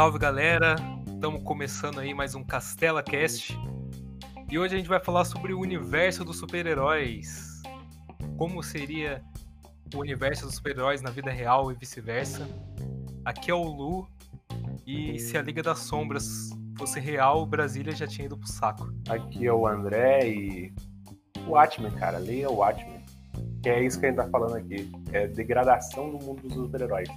salve galera! Estamos começando aí mais um Castela Cast. E hoje a gente vai falar sobre o universo dos super-heróis. Como seria o universo dos super-heróis na vida real e vice-versa. Aqui é o Lu. E se a Liga das Sombras fosse real, Brasília já tinha ido pro saco. Aqui é o André e. O Watchmen, cara. Leia o Watchmen. Que é isso que a gente tá falando aqui. É degradação do mundo dos super-heróis.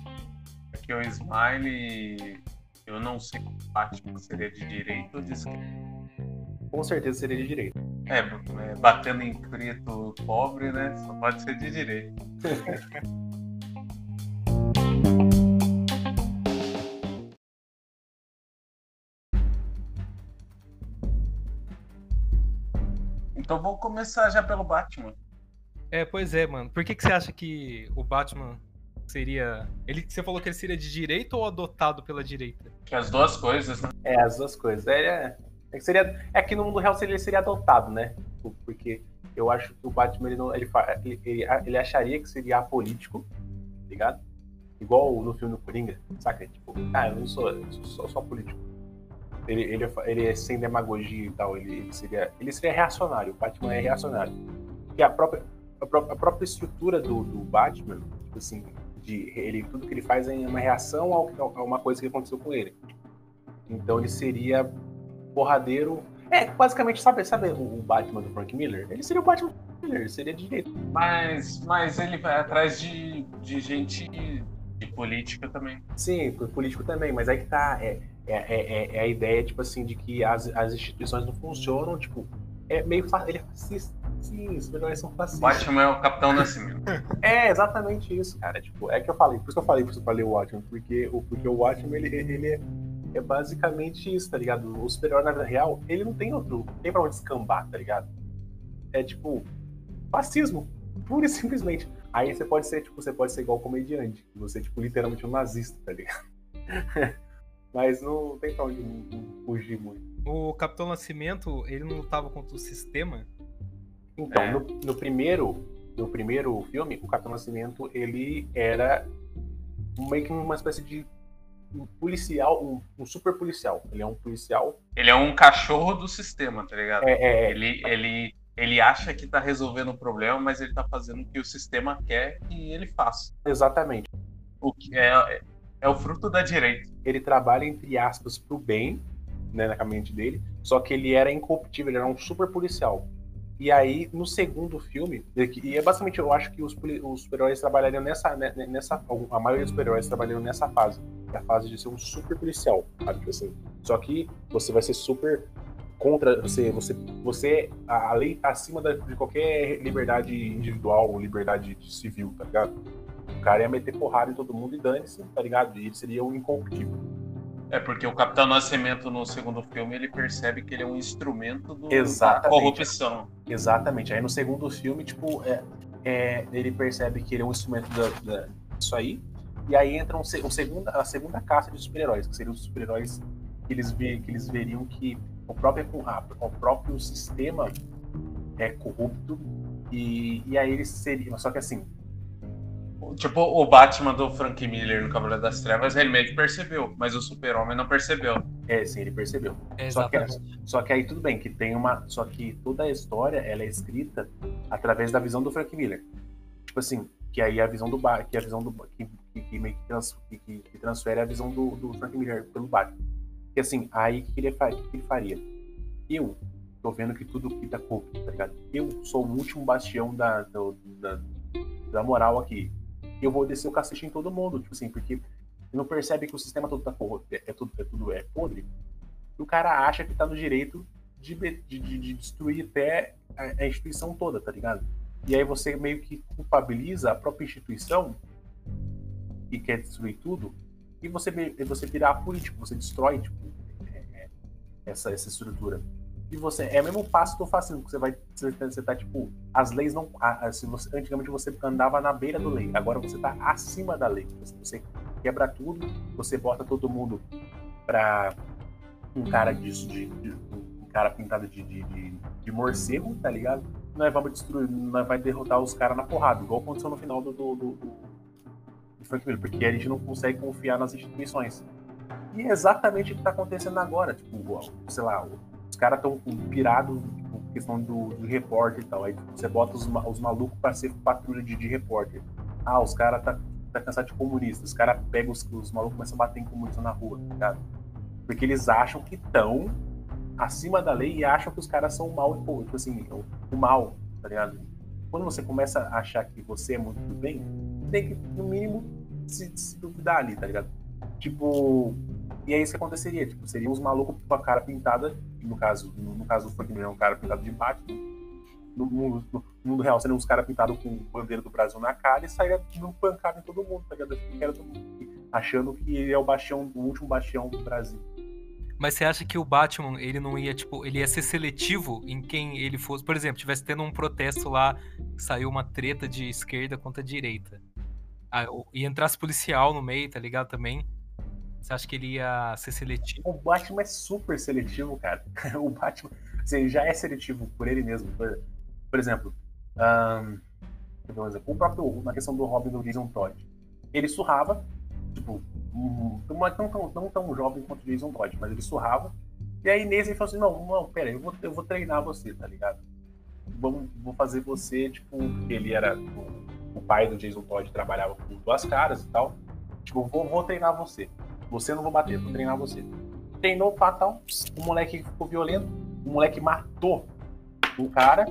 Aqui é o Smile. Eu não sei se o Batman seria de direita ou de esquerda. Com certeza seria de direita. É, é, batendo em preto pobre, né? Só pode ser de direita. então vou começar já pelo Batman. É, pois é, mano. Por que, que você acha que o Batman seria. Ele, você falou que ele seria de direita ou adotado pela direita? Que as duas coisas, né? É, as duas coisas. É, é, é que, seria, é que no mundo real ele seria adotado, né? Porque eu acho que o Batman ele, não, ele, ele, ele, ele acharia que seria apolítico, ligado? Igual no filme do Coringa, saca? Tipo, ah, eu não sou, eu sou só político. Ele, ele, ele é sem demagogia e tal, ele, ele, seria, ele seria reacionário, o Batman é reacionário. E a própria, a própria, a própria estrutura do, do Batman, tipo assim, de ele tudo que ele faz é uma reação ao, a uma coisa que aconteceu com ele. Então ele seria porradeiro. É, basicamente, sabe, sabe o Batman do Frank Miller? Ele seria o Batman do Frank Miller, seria de direito. Mas, mas ele vai atrás de, de gente de política também. Sim, político também, mas aí que tá. É, é, é, é a ideia, tipo assim, de que as, as instituições não funcionam, tipo, é meio ele é fascista. Sim, os melhores são fascistas. Batman é o Capitão Nascimento. é, exatamente isso, cara. Tipo, é que eu falei, por isso que eu falei pra você ler o Watchmen, porque o, porque o Watchmen, ele, ele é, é basicamente isso, tá ligado? O super-herói na vida real, ele não tem outro, não tem pra onde escambar, tá ligado? É tipo, fascismo, pura e simplesmente. Aí você pode ser, tipo, você pode ser igual comediante, você, tipo, literalmente um nazista, tá ligado? Mas não tem pra onde fugir muito. O Capitão Nascimento, ele não lutava contra o sistema? Então, é. no, no, primeiro, no primeiro filme, o Capitão Nascimento, ele era meio que uma espécie de um policial, um, um, super policial. Ele é um policial. Ele é um cachorro do sistema, tá ligado? É, é, ele, ele, ele acha que tá resolvendo o problema, mas ele tá fazendo o que o sistema quer que ele faça. Exatamente. O que é, é o fruto da direita. Ele trabalha, entre aspas, pro bem, né, na mente dele, só que ele era incorruptível, ele era um super policial. E aí, no segundo filme, e é basicamente, eu acho que os, os super-heróis trabalhariam nessa, né, né, nessa. A maioria dos super-heróis trabalhariam nessa fase. É a fase de ser um super policial, sabe? Tipo assim. Só que você vai ser super contra. Você, você, você a lei tá acima da, de qualquer liberdade individual ou liberdade civil, tá ligado? O cara ia meter porrada em todo mundo e dane-se, tá ligado? E ele seria um incorruptível. É porque o Capitão Nascimento no segundo filme ele percebe que ele é um instrumento do, da corrupção. Exatamente. Aí no segundo filme, tipo, é, é, ele percebe que ele é um instrumento da, da, disso aí. E aí entra um, um segunda, a segunda caça de super-heróis, que seriam os super-heróis que eles, que eles veriam que o próprio, o próprio sistema é corrupto. E, e aí eles seriam. Só que assim, Tipo, o Batman do Frank Miller no Cavaleiro das Trevas, ele meio que percebeu, mas o Super-Homem não percebeu. É, sim, ele percebeu. Só que, só que aí tudo bem, que tem uma. Só que toda a história ela é escrita através da visão do Frank Miller. Tipo assim, que aí a visão do Batman, que a visão do. que, que, que meio que, trans, que, que, transfere a visão do, do Frank Miller pelo Batman. E assim, aí o que, ele, que ele faria? Eu tô vendo que tudo que tá corrupto, tá ligado? Eu sou o último bastião da, do, da, da moral aqui eu vou descer o cacete em todo mundo, tipo assim, porque não percebe que o sistema todo tá corroto, é, é, tudo, é tudo é podre. E o cara acha que tá no direito de, de, de destruir até a, a, instituição toda, tá ligado? E aí você meio que culpabiliza a própria instituição que quer destruir tudo, e você, você vira político, você destrói tipo, é, é, essa, essa estrutura e você é o mesmo passo que eu faço, você vai você, você tá tipo, as leis não, você, antigamente você andava na beira do lei, agora você tá acima da lei. Você, você quebra tudo, você bota todo mundo para um cara disso de, de, um cara pintado de, de, de, de morcego, tá ligado? Nós vamos destruir, nós vai derrotar os caras na porrada, igual aconteceu no final do, do, do, do Frank Miller, porque a gente não consegue confiar nas instituições. E é exatamente o que tá acontecendo agora. Tipo, sei lá, os caras estão pirados, tipo, questão do, do repórter e tal. Aí tipo, você bota os, os malucos para ser patrulha de, de repórter. Ah, os caras tá, tá cansado de comunista. Os caras pegam os, os malucos começam a bater em comunista na rua, tá? Porque eles acham que estão acima da lei e acham que os caras são o mal, tipo assim, o, o mal, tá ligado? Quando você começa a achar que você é muito do bem, tem que, no mínimo, se, se duvidar ali, tá ligado? Tipo, e é isso que aconteceria, tipo, seriam os malucos com a cara pintada, no caso, no, no caso do Frank Miller, um cara pintado de Batman, no mundo, no mundo real seriam uns caras pintados com bandeira do Brasil na cara e sairia dando pancada em todo mundo, tá ligado? Achando que ele é o bastião, o último bastião do Brasil. Mas você acha que o Batman, ele não ia, tipo, ele ia ser seletivo em quem ele fosse? Por exemplo, tivesse tendo um protesto lá, saiu uma treta de esquerda contra direita. Ah, e entrasse policial no meio, tá ligado? Também. Você acha que ele ia ser seletivo? O Batman é super seletivo, cara. O Batman assim, já é seletivo por ele mesmo. Por, por exemplo, um, o próprio, na questão do Robin do Jason Todd. Ele surrava, tipo, um, não, tão, não tão jovem quanto o Jason Todd, mas ele surrava. E aí nesse ele falou assim, não, não, pera, eu vou, eu vou treinar você, tá ligado? Vou, vou fazer você, tipo, ele era o, o pai do Jason Todd trabalhava com duas caras e tal. Tipo, vou, vou treinar você. Você não vou bater, vou treinar você. Treinou fatal, o moleque ficou violento, o moleque matou o cara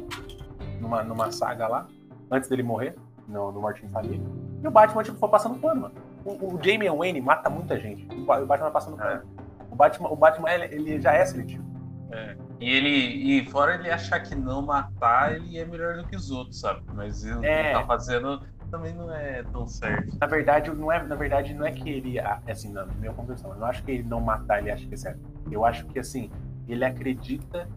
numa, numa saga lá, antes dele morrer, no, no Morte em Família. E o Batman, tipo, foi passando pano, mano. O, o Damian Wayne mata muita gente. O Batman vai passando é. pano. O Batman, o Batman ele, ele já é seletivo. É. E ele, e fora ele achar que não matar, ele é melhor do que os outros, sabe? Mas ele é. tá fazendo também não é tão certo. Na verdade, não é, na verdade, não é que ele, assim, na minha concepção, eu não acho que ele não matar, ele acha que é certo. Eu acho que, assim, ele acredita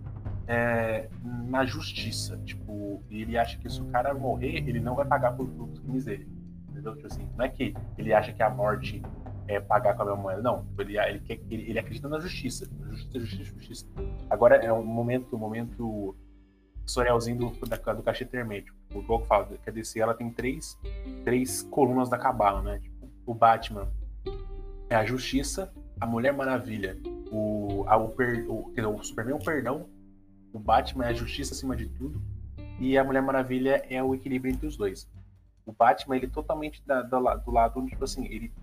é, na justiça. Tipo, ele acha que se o cara morrer, ele não vai pagar por os crimes dele. Entendeu? Tipo assim, não é que ele acha que a morte é pagar com a mesma moeda. Não, ele, ele, ele, ele acredita na justiça. Justiça, justiça, justiça. Agora é um momento, um momento Sorelzinho do, da, do cachê hermético. O jogo fala que a DC ela tem três, três colunas da cabala, né? Tipo, o Batman é a justiça, a Mulher Maravilha, o, a, o, per, o, o Superman é o perdão o Batman é a justiça acima de tudo e a Mulher Maravilha é o equilíbrio entre os dois. O Batman, ele é totalmente da, do, do lado, tipo assim, ele,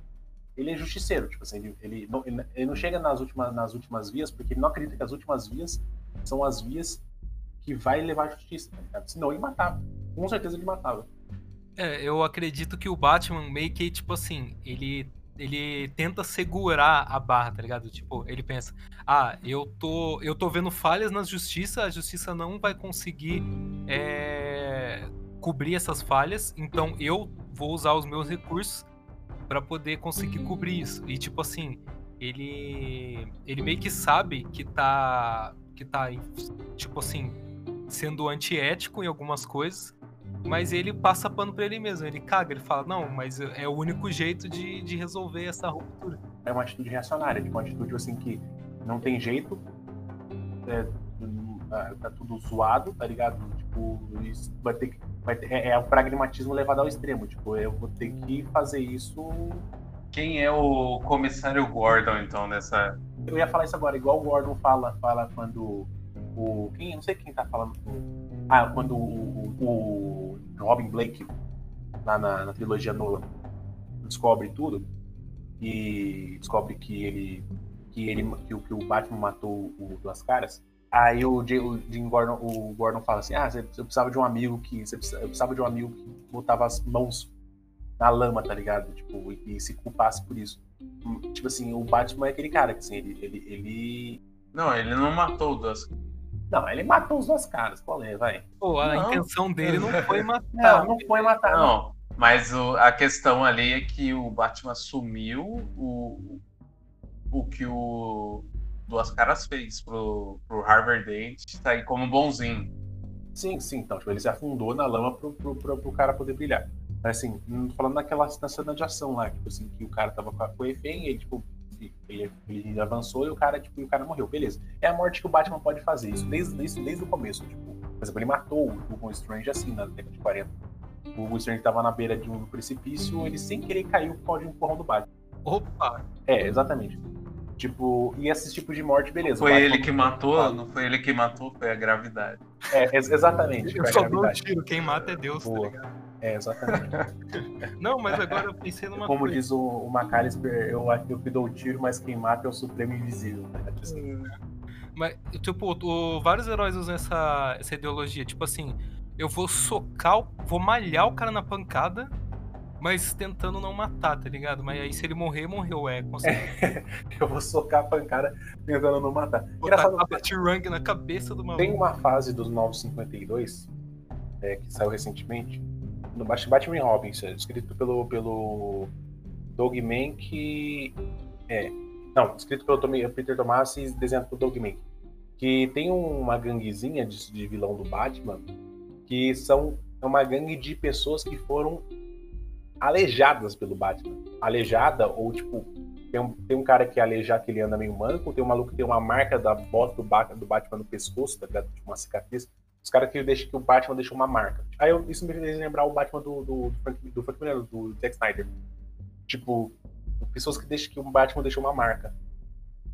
ele é justiceiro, tipo assim, ele, ele, não, ele não chega nas últimas, nas últimas vias porque ele não acredita que as últimas vias são as vias que vai levar à justiça, tá Senão ele matava. Com certeza ele matava. É, eu acredito que o Batman meio que, tipo assim, ele ele tenta segurar a barra, tá ligado? Tipo, ele pensa: "Ah, eu tô eu tô vendo falhas na justiça, a justiça não vai conseguir é, cobrir essas falhas, então eu vou usar os meus recursos para poder conseguir cobrir isso". E tipo assim, ele ele meio que sabe que tá que tá tipo assim, sendo antiético em algumas coisas, mas ele passa pano pra ele mesmo. Ele caga, ele fala, não, mas é o único jeito de, de resolver essa ruptura. É uma atitude reacionária, tipo, uma atitude assim que não tem jeito, é, é tá tudo zoado, tá ligado? Tipo, isso vai ter que. Vai ter, é, é o pragmatismo levado ao extremo. Tipo, eu vou ter que fazer isso. Quem é o comissário Gordon, então, nessa. Eu ia falar isso agora, igual o Gordon fala, fala quando o. Quem, não sei quem tá falando. Ah, quando o, o, Robin Blake, lá na, na trilogia Nolan, descobre tudo e descobre que ele que ele que, que o Batman matou o Duas Caras. Aí o, o Jim Gordon, o Gordon fala assim: "Ah, você, precisava de um amigo que você precisava, precisava de um amigo que botava as mãos na lama, tá ligado? Tipo, e, e se culpasse por isso." Tipo assim, o Batman é aquele cara que assim, ele ele, ele... Não, ele não matou o Duas não, ele matou os dois caras. Qual é, vai? Pô, a não. intenção dele não foi matar. Não, não foi matar. Não, não. mas o, a questão ali é que o Batman assumiu o, o que o Duas Caras fez pro, pro Harvard Dent tá aí como bonzinho. Sim, sim. Então, tipo, ele se afundou na lama pro, pro, pro, pro cara poder brilhar. Mas, assim, falando naquela na cena de ação lá, tipo assim, que o cara tava com a, com a refém e ele, tipo, ele, ele, avançou e o cara, tipo, o cara morreu. Beleza. É a morte que o Batman pode fazer. Isso desde, isso desde o começo. Tipo, por exemplo, ele matou o Hugo Strange assim na década de 40. O Hugo Strange estava na beira de um precipício, ele sem querer caiu por causa de um empurrão do Batman. Opa! É, exatamente. Tipo, e esse tipo de morte, beleza. Foi ele que matou, não foi ele que matou, foi a gravidade. É, exatamente. Eu só dou tiro, quem mata é Deus, tá Boa. tá ligado? É, exatamente. não, mas agora eu pensei numa Como coisa. diz o, o McAllister, eu, eu que dou o tiro, mas quem mata é o Supremo Invisível. Né? Assim. Mas, tipo, o, vários heróis usam essa, essa ideologia. Tipo assim, eu vou socar, vou malhar o cara na pancada mas tentando não matar, tá ligado? Mas aí se ele morrer, morreu, é, certeza. eu vou socar a pancada tentando não matar. Engraçado, a Batirang na cabeça do maluco. Tem uma fase dos 952 é, que saiu recentemente, no Batman Robins, escrito pelo, pelo Doug Mank. É, não, escrito pelo Tommy, Peter Tomasi e desenhado pelo Doug Mank. Que tem uma ganguezinha de, de vilão do Batman que são é uma gangue de pessoas que foram alejadas pelo Batman. Aleijada, ou tipo, tem um, tem um cara que é aleijado, que ele anda meio manco, tem um maluco que tem uma marca da bota do, do Batman no pescoço, tá ligado? Tipo, uma cicatriz. Os caras que deixam que o Batman deixou uma marca. Aí eu, isso me fez lembrar o Batman do, do, do, Frank, do, Frank Miller, do Zack Snyder. Tipo, pessoas que deixam que o Batman deixou uma marca.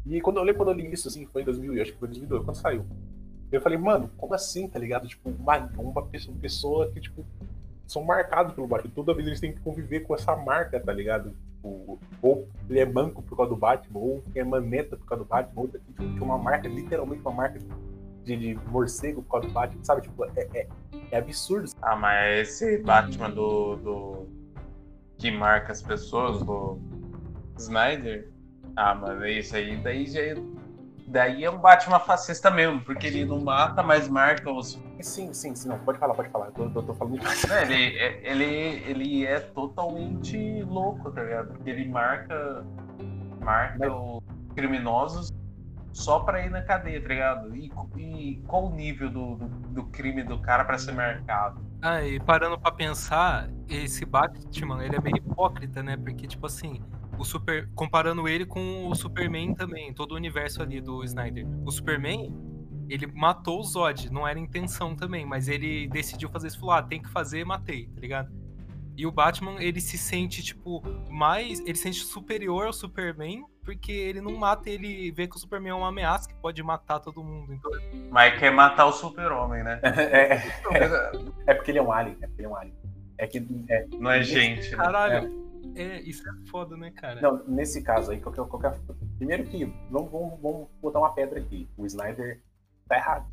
E quando eu lembro quando eu li isso, assim, foi em 2000, acho que foi em 2002, quando saiu. Eu falei, mano, como assim, tá ligado? Tipo, uma, uma pessoa, que, tipo, são marcados pelo Batman. Toda vez eles têm que conviver com essa marca, tá ligado? Tipo, ou ele é banco por causa do Batman, ou é maneta por causa do Batman, ou tipo, uma marca, literalmente uma marca de, de, morcego por causa do Batman, sabe? Tipo, é, é, é absurdo. Ah, mas esse Batman do, do. que marca as pessoas, do Snyder. Ah, mas é isso aí, daí já é Daí é um Batman fascista mesmo, porque ele não mata, mas marca os. Sim, sim, sim. Não, pode falar, pode falar. Eu tô, tô falando de... Ele, é, ele, ele é totalmente louco, tá ligado? Porque ele marca, marca mas... os criminosos só pra ir na cadeia, tá ligado? E, e qual o nível do, do, do crime do cara pra ser marcado? Ah, e parando pra pensar, esse Batman, ele é meio hipócrita, né? Porque, tipo assim, o Super, comparando ele com o Superman também, todo o universo ali do Snyder. O Superman, ele matou o Zod, não era intenção também, mas ele decidiu fazer isso, falou, ah, tem que fazer, matei, tá ligado? E o Batman, ele se sente, tipo, mais. Ele se sente superior ao Superman, porque ele não mata, ele vê que o Superman é uma ameaça que pode matar todo mundo. Então... Mas quer matar o Super-Homem, né? é, é, é, porque ele é um alien, é porque ele é um alien. É que. É, não é gente. Né? Caralho. Né? É, isso é foda, né, cara? Não, nesse caso aí, qualquer, qualquer... primeiro que vamos, vamos, vamos botar uma pedra aqui. O Snyder tá errado.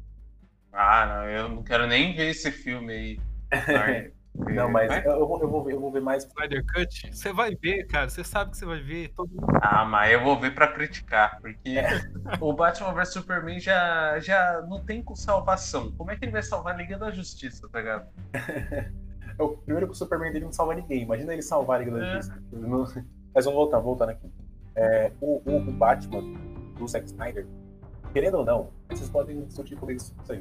Ah, não, eu não quero nem ver esse filme aí. Não, mas eu, eu, vou, eu, vou ver, eu vou ver mais. Snyder Cut? Você vai ver, cara. Você sabe que você vai ver. Todo... Ah, mas eu vou ver pra criticar, porque é. o Batman vs Superman já, já não tem salvação. Como é que ele vai salvar a Liga da Justiça, tá ligado? É o primeiro que o Superman dele não salva ninguém. Imagina ele salvar a Liga da é. Justiça. Mas vamos voltar, voltando aqui. É, o, o, o, Batman do Zack Snyder, querendo ou não, vocês podem discutir comigo isso aí.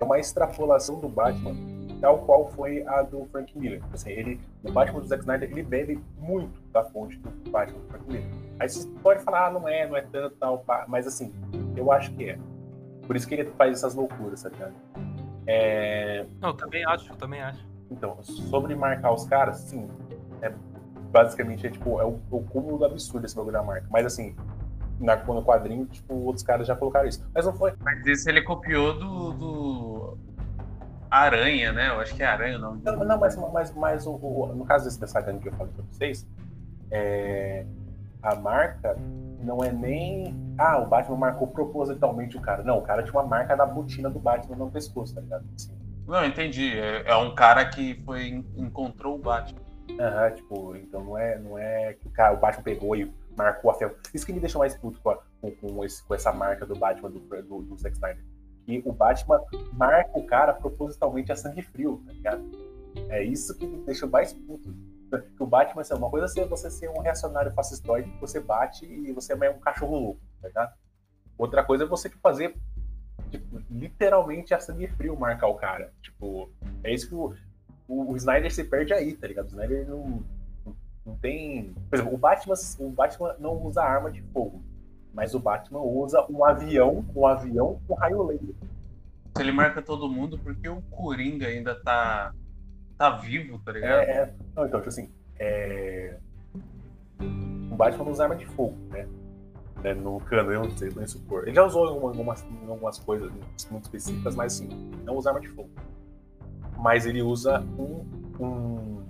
É uma extrapolação do Batman, tal qual foi a do Frank Miller. Assim, ele, o Batman do Zack Snyder, ele bebe muito da fonte do Batman do Frank Miller. Aí você pode falar, ah, não é, não é tanto, tal, mas assim, eu acho que é. Por isso que ele faz essas loucuras, tá ligado? É... Não, eu também acho, eu também acho. Então, sobre marcar os caras, sim. É, basicamente é tipo, é o, o cúmulo do absurdo esse bagulho da marca. Mas assim, na, no quadrinho, tipo, outros caras já colocaram isso. Mas não foi. Mas isso ele copiou do. do... Aranha, né? Eu acho que é Aranha o nome. Não, não mas, mas, mas o, o, no caso desse, dessa gangue que eu falei pra vocês, é, a marca não é nem. Ah, o Batman marcou propositalmente o cara. Não, o cara tinha uma marca da botina do Batman no pescoço, tá ligado? Assim, não, entendi. É, é um cara que foi encontrou o Batman. Aham, tipo, então não é, não é que o, cara, o Batman pegou e marcou a fel. Isso que me deixou mais puto com, a, com, com, esse, com, essa marca do Batman do, do, do Zack Snyder. Que o Batman marca o cara propositalmente a sangue frio, tá ligado? É isso que me deixou mais puto. Que o Batman, assim, uma coisa é você ser um reacionário fascistoide que você bate e você é um cachorro louco, tá ligado? Outra coisa é você fazer tipo, literalmente a sangue frio marcar o cara. Tipo, é isso que o, o, o Snyder se perde aí, tá ligado? O Snyder não, não tem. Por exemplo, o Batman, o Batman não usa arma de fogo. Mas o Batman usa um avião, um avião com raio laser. Ele marca todo mundo porque o Coringa ainda tá, tá vivo, tá ligado? É, é. Não, então, tipo assim, é... o Batman não usa arma de fogo, né? né, no cano, eu não sei, nem supor. Ele já usou algumas, algumas coisas muito específicas, mas assim, não usa arma de fogo. Mas ele usa um, um,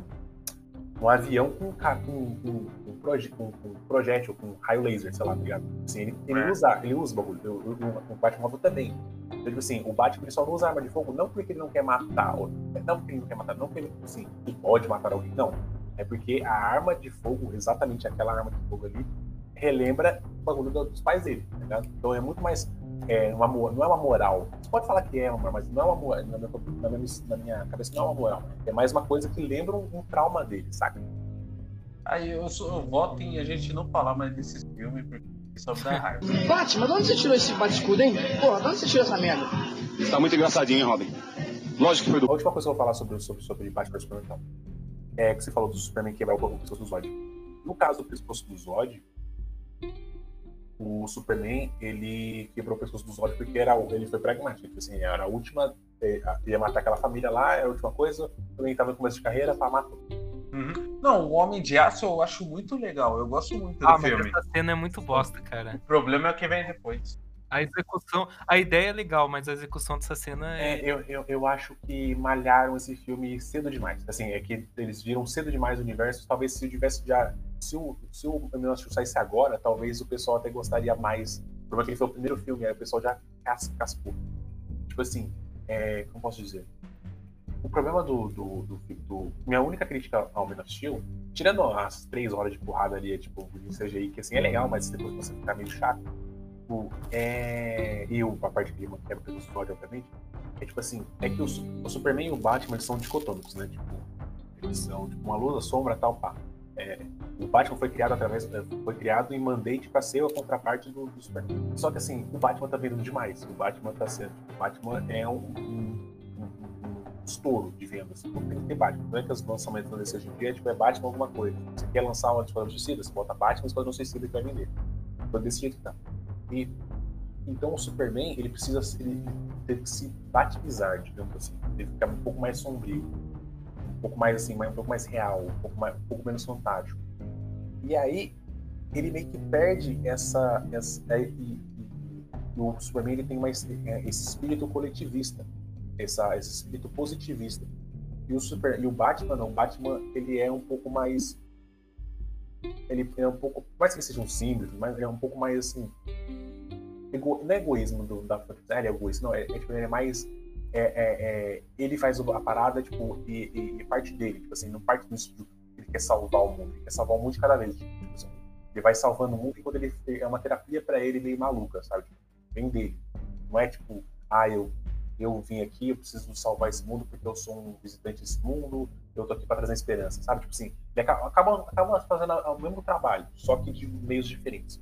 um avião com, com, com, proje, com, com projétil, com raio laser, sei lá, tá ligado? Assim, ele, ele, é. usa, ele usa o bagulho. O, o Batmóvel também. Então, tipo assim, o Batman ele só não usa arma de fogo não porque ele não quer matar, não porque ele não quer matar, não porque ele, assim, ele pode matar alguém, não. É porque a arma de fogo, exatamente aquela arma de fogo ali, relembra o bagulho dos pais dele, tá ligado? Então é muito mais. É, uma, não é uma moral. Você pode falar que é uma mas não é uma moral. Na minha, na minha, na minha cabeça não é uma moral. É mais uma coisa que lembra um, um trauma dele, saca? Aí eu, sou, eu voto em a gente não falar mais desses filmes, porque só me dá raiva. Batman, de onde você tirou esse bate-escudo, hein? Porra, de onde você tirou essa merda? Tá muito engraçadinho, hein, Robin? Lógico que foi do. A última coisa que eu vou falar sobre, sobre, sobre Batman Superman, então. É que você falou do Superman quebrar o pescoço do Zod. No caso do pescoço do Zod, o Superman ele quebrou o pescoço do Zod porque era, ele foi pragmático. Assim, era a última. É, ia matar aquela família lá, era a última coisa. Também estava no começo de carreira, para matar. Uhum. Não, o Homem de Aço eu acho muito legal. Eu gosto muito do ah, filme. Essa cena é muito bosta, cara. O problema é o que vem depois. A execução, a ideia é legal, mas a execução dessa cena é. é eu, eu, eu acho que malharam esse filme cedo demais. Assim, é que eles viram cedo demais o universo. Talvez se tivesse já. Se o, se o Menino saísse agora, talvez o pessoal até gostaria mais. Problema é que ele foi o primeiro filme, aí o pessoal já cas, cascou. Tipo assim, é, como posso dizer? O problema do, do, do, do, Minha única crítica ao Man of Steel, tirando as três horas de porrada ali, tipo, de CGI, que assim é legal, mas depois você ficar meio chato tipo, é... e o, a parte que quebra pelo história, obviamente, é tipo assim, é que o, o, Superman e o Batman são dicotômicos, né? Tipo, eles são tipo uma luz, a sombra, tal, pá. É, o Batman foi criado através é, foi criado em mandate para ser a contraparte do, do, Superman. Só que assim, o Batman tá vendo demais. O Batman tá sendo, o Batman é um, um estouro de vendas. Não tem que ter Batman. Não é que os lançamentos da DC hoje em dia tipo, é Batman alguma coisa. Você quer lançar uma Esquadrão Suicida, você bota Batman, Esquadrão Suicida que vai vender. Então desse jeito que tá. E, então o Superman ele precisa ele teve que se batizar, digamos assim, ele ficar um pouco mais sombrio, um pouco mais assim, um pouco mais real, um pouco, mais, um pouco menos fantástico. E aí ele meio que perde essa, essa é, e, e, e o Superman ele tem mais é, esse espírito coletivista, essa, esse espírito positivista. E o Super e o Batman não, o Batman ele é um pouco mais ele é um pouco, mais que ele seja um símbolo, mas ele é um pouco mais assim. Ego, não é egoísmo do, da ah, ele é egoísta, não, é, é, tipo, ele é mais. É, é, é, ele faz a parada, tipo, e, e, e, parte dele, tipo assim, não parte do estúdio. Ele quer salvar o mundo, ele quer salvar o mundo de cada vez. Tipo, assim, ele vai salvando o mundo e quando ele é uma terapia para ele meio maluca, sabe? Vem dele. Não é tipo, ah, eu eu vim aqui, eu preciso salvar esse mundo porque eu sou um visitante desse mundo, eu tô aqui para trazer esperança, sabe? Tipo assim, acaba, acaba fazendo o mesmo trabalho, só que de meios diferentes.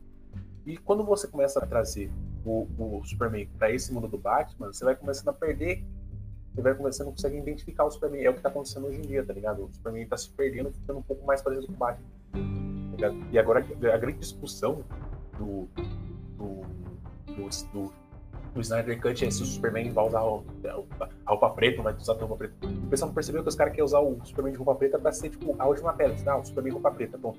E quando você começa a trazer o, o Superman para esse mundo do Batman, você vai começando a perder, você vai começando a conseguir identificar o Superman. É o que tá acontecendo hoje em dia, tá ligado? O Superman tá se perdendo, ficando um pouco mais parecido com o Batman. Tá e agora a grande discussão do, do, do, do o Snyder Cut é se o Superman vai usar a roupa preta, vai usar a roupa preta. O pessoal não percebeu que os caras querem usar o Superman de roupa preta pra ser, tipo, a última pedra. Ah, o Superman roupa preta, pronto.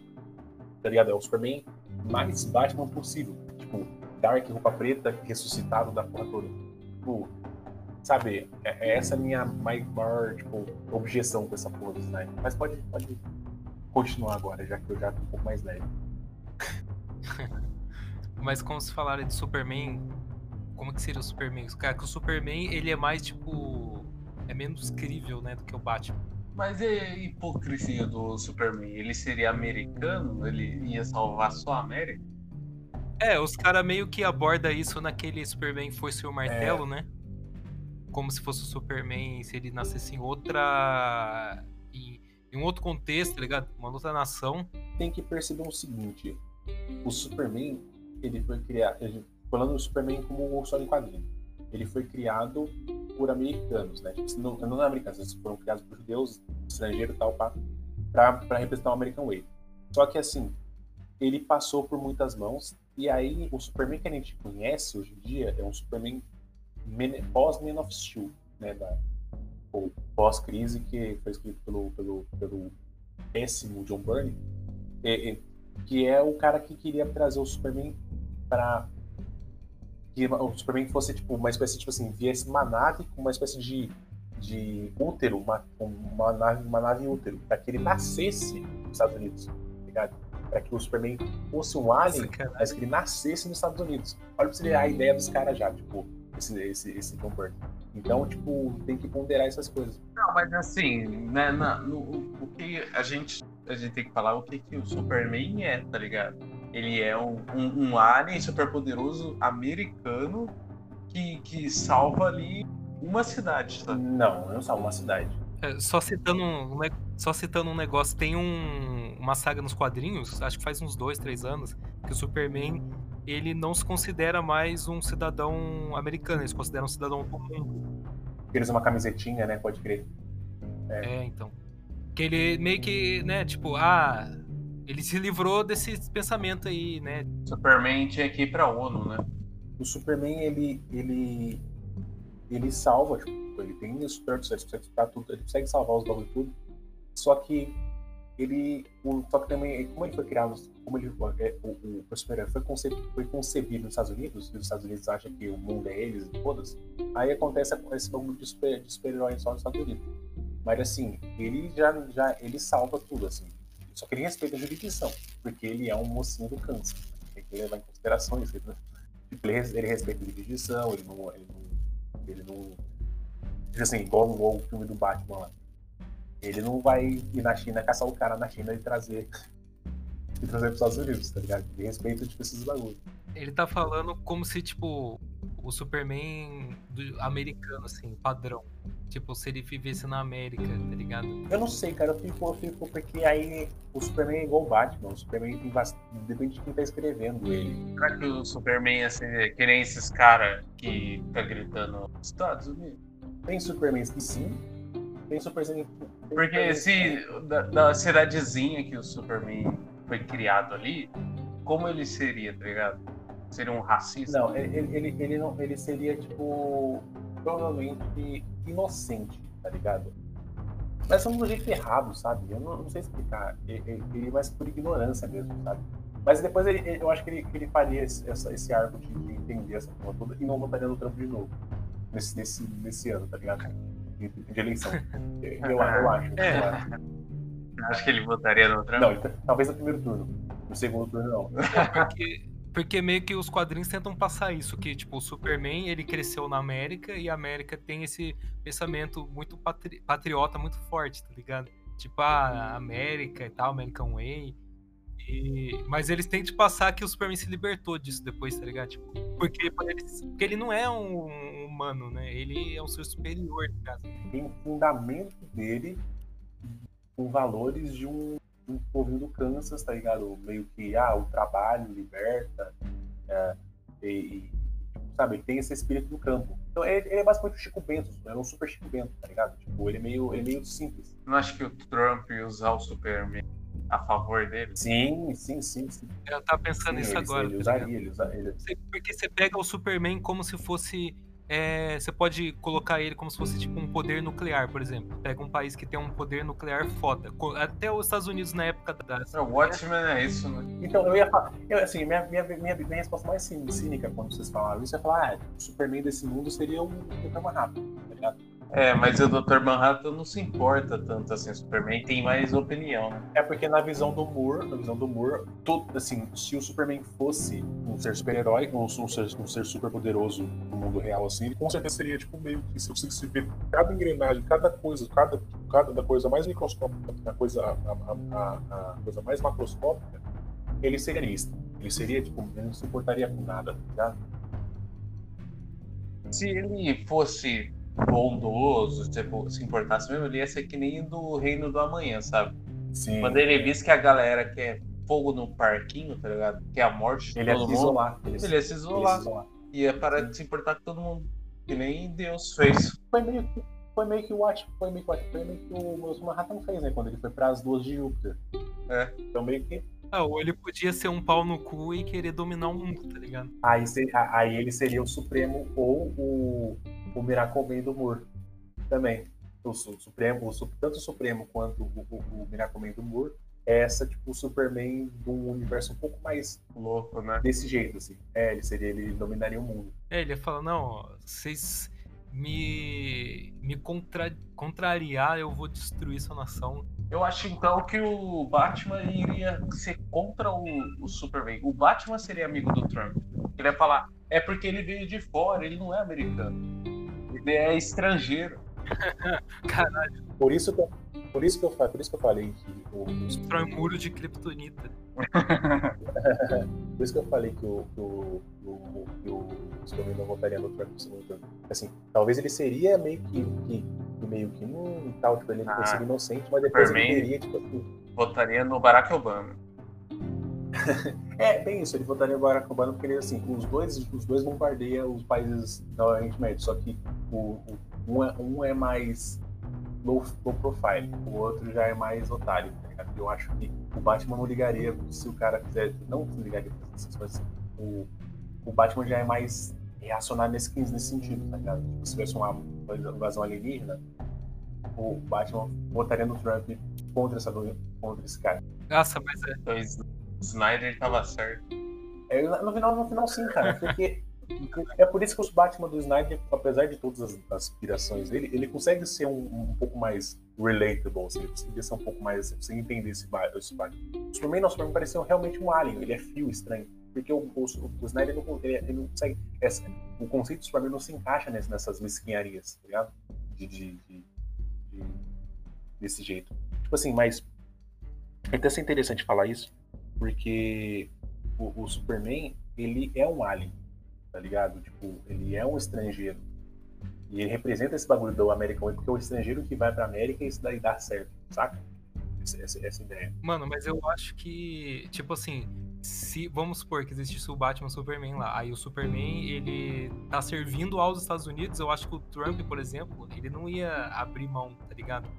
Tá ligado? É o Superman mais Batman possível. Tipo, Dark, roupa preta, ressuscitado da porra toda. Tipo, sabe, é, é essa minha maior, tipo, objeção com essa porra do Snyder. Mas pode, pode continuar agora, já que eu já tô um pouco mais leve. Mas como se falaram de Superman, como que seria o Superman? Cara, que o Superman, ele é mais, tipo. É menos crível, né, do que o Batman. Mas e a hipocrisia do Superman? Ele seria americano? Ele ia salvar só a América? É, os caras meio que abordam isso naquele Superman Força e o Martelo, é. né? Como se fosse o Superman, se ele nascesse em outra. Em, em um outro contexto, tá ligado? Uma outra nação. Tem que perceber o seguinte: o Superman, ele foi criado. Ele falando do Superman como o só em quadrinho. Ele foi criado por americanos, né? Não, não americanos, eles foram criados por judeus, estrangeiros e tal, para representar o American Way. Só que assim, ele passou por muitas mãos, e aí o Superman que a gente conhece hoje em dia é um Superman pós-Man of Steel, né? Da, ou pós-crise, que foi escrito pelo, pelo, pelo péssimo John Byrne, é, é, que é o cara que queria trazer o Superman para que o Superman fosse tipo uma espécie tipo assim, viesse uma nave com uma espécie de, de útero, uma, uma nave, uma nave útero, para que ele nascesse nos Estados Unidos, tá ligado? Para que o Superman fosse um alien, mas que ele nascesse nos Estados Unidos. Olha pra você ver a ideia dos caras já, tipo, esse, esse, esse. Então, tipo, tem que ponderar essas coisas. Não, mas assim, né, na, no, o que a gente, a gente tem que falar o que, que o Superman é, tá ligado? Ele é um, um, um alien superpoderoso americano que, que salva ali uma cidade, sabe? Não, não salva uma cidade. É, só, citando um, só citando um negócio, tem um, uma saga nos quadrinhos, acho que faz uns dois, três anos, que o Superman ele não se considera mais um cidadão americano, ele se considera um cidadão do mundo. Ele usa uma camisetinha, né? Pode crer. É. é, então. Que ele meio que, né, tipo, ah, ele se livrou desse pensamento aí, né? Superman tinha que ir pra ONU, né? O Superman, ele. ele. ele salva, tipo, ele tem o super ele consegue, tudo, ele consegue salvar os bagulho tudo. Só que ele. O, só que também, como ele foi criado, como ele é, o, o, o foi, concebido, foi concebido nos Estados Unidos, e os Estados Unidos acham que o mundo é eles e todas, aí acontece esse bagulho de super-herói super só nos Estados Unidos. Mas assim, ele já, já ele salva tudo, assim. Só que ele respeita a jurisdição, porque ele é um mocinho do câncer. Tem que levar em consideração isso. Tipo, ele, ele respeita a jurisdição, ele não. Ele não. Ele não tipo assim, igual o filme do Batman lá. Ele não vai ir na China caçar o cara na China e trazer. e trazer para os Estados Unidos, tá ligado? Ele respeita, tipo, esses bagulhos. Ele tá falando como se, tipo, o Superman do, americano, assim, padrão. Tipo, se ele vivesse na América, tá ligado? Eu não sei, cara. Eu fico, eu fico porque aí o Superman é igual o Batman. O Superman tem bastante. Depende de quem tá escrevendo ele. Será que o Superman ia ser que nem esses caras que tá gritando Estados Unidos? Tem Supermans que sim. Tem Superman. Porque se da, da cidadezinha que o Superman foi criado ali, como ele seria, tá ligado? Seria um racista? Não, ele, ele, ele, não, ele seria, tipo, provavelmente inocente, tá ligado? Mas são do jeito errado, sabe? Eu não, não sei explicar. Ele, ele, mais por ignorância mesmo, sabe? Mas depois ele, eu acho que ele, ele faria esse, esse arco de, de entender essa porra toda e não votaria no Trump de novo. Nesse, nesse, nesse ano, tá ligado? De, de eleição. Eu, eu, acho. É. Eu acho. acho que ele votaria no Trump? Não, então, talvez no primeiro turno. No segundo turno, não. É porque porque meio que os quadrinhos tentam passar isso, que tipo, o Superman, ele cresceu na América e a América tem esse pensamento muito patri patriota muito forte, tá ligado? Tipo, a América e tal, American Way. E... Mas eles tentam passar que o Superman se libertou disso depois, tá ligado? Tipo, porque, porque ele não é um humano, né? Ele é um ser superior, tá ligado? Tem o fundamento dele com valores de um um povo do Kansas, tá ligado? Meio que, ah, o trabalho liberta, é, e, e, sabe, ele tem esse espírito do campo. Então ele, ele é basicamente o Chico Bento, é um super Chico Bento, tá ligado? Tipo, ele é meio, ele é meio simples. Não acho que o Trump ia usar o Superman a favor dele? Sim, sim, sim. sim. Eu tava pensando nisso agora. Ele tá usaria, ele usaria. Porque você pega o Superman como se fosse é, você pode colocar ele como se fosse tipo um poder nuclear, por exemplo. Pega um país que tem um poder nuclear foda. Até os Estados Unidos na época da. É, o Watchmen é isso, né? Então, eu ia falar. Eu, assim, minha, minha, minha, minha resposta mais cínica quando vocês falaram isso é falar: ah, o Superman desse mundo seria um Dr. Manhattan, tá ligado? É, mas o Dr. Manhattan não se importa tanto assim, o Superman tem mais opinião, né? É porque na visão do Moore, na visão do Moore, todo, assim, se o Superman fosse um ser super-herói, ou um ser, um ser super poderoso no mundo real, assim, ele com certeza seria, tipo, meio que se você se ver cada engrenagem, cada coisa, cada, cada da coisa mais microscópica, a coisa, a, a, a, a coisa mais macroscópica, ele seria lista. Ele seria, tipo, ele não se importaria com nada, tá ligado? Se ele fosse bondoso, tipo, se importasse mesmo, ele ia ser que nem do Reino do Amanhã, sabe? Sim. Quando ele visse que a galera quer fogo no parquinho, tá ligado? Que é a morte de ele todo ia mundo. Isolar. Ele, ele ia se isolar. isolar. Ia parar Sim. de se importar com todo mundo. Que nem Deus fez. Foi meio que, foi meio que o Watch, foi meio que, foi meio que o Manhattan fez, né? Quando ele foi para as duas de Júpiter. É. Então meio que ah, ou ele podia ser um pau no cu e querer dominar o mundo, tá ligado? Aí, aí ele seria o Supremo ou o, o Miracle do Moore também. O, o Supremo, o, tanto o Supremo quanto o, o, o Miracle do Moore é essa, tipo, o Superman de um universo um pouco mais louco, né? Desse jeito, assim. É, ele seria, ele dominaria o mundo. É, ele ia falar, não, vocês me, me contra, contrariar, eu vou destruir sua nação. Eu acho então que o Batman iria ser contra o, o Superman. O Batman seria amigo do Trump. Ele ia falar, é porque ele veio de fora, ele não é americano. Ele é estrangeiro. Caralho. Por isso que eu, por isso que eu, por isso que eu falei que o. Destrói muro de Kryptonita. por isso que eu falei que o, que o, o, que o Superman não votaria no Trump no segundo turno. Assim, talvez ele seria meio que, que, que meio que um tal, tipo, ele ah, seria inocente, mas depois Superman ele teria, tipo assim. Votaria no Barack Obama. é, bem isso, ele votaria Obama porque ele, assim, os dois, os dois bombardeiam os países da Oriente Médio, só que o, o um, é, um é mais low, low profile, o outro já é mais otário, tá ligado? Eu acho que o Batman não ligaria se o cara fizer. Não ligaria mas assim, o, o Batman já é mais reacionário nesse, nesse sentido, tá ligado? Tipo, se tivesse uma invasão alienígena, o Batman votaria no Trump contra, essa, contra esse cara. Nossa, mas é. Então, Snyder tava certo. É, no final, no final sim, cara, porque é por isso que os Batman do Snyder, apesar de todas as aspirações dele, ele consegue ser um, um pouco mais relatable, assim, ele consegue ser um pouco mais. Você entender esse, esse Batman. O Superman não, Superman pareceu realmente um alien, ele é frio, estranho. Porque o, o, o Snyder não, ele, ele não consegue. Essa, o conceito do Superman não se encaixa nessas, nessas mesquinharias, tá ligado? De, de, de, de, desse jeito. Tipo assim, mas. É até ser interessante falar isso, porque o, o Superman, ele é um alien tá ligado? Tipo, ele é um estrangeiro. E ele representa esse bagulho do American Way, porque é o estrangeiro que vai pra América e isso daí dá certo, saca? Essa, essa, essa, ideia. Mano, mas eu acho que, tipo assim, se vamos supor que existisse o Batman o Superman lá, aí o Superman ele tá servindo aos Estados Unidos, eu acho que o Trump, por exemplo, ele não ia abrir mão, tá ligado?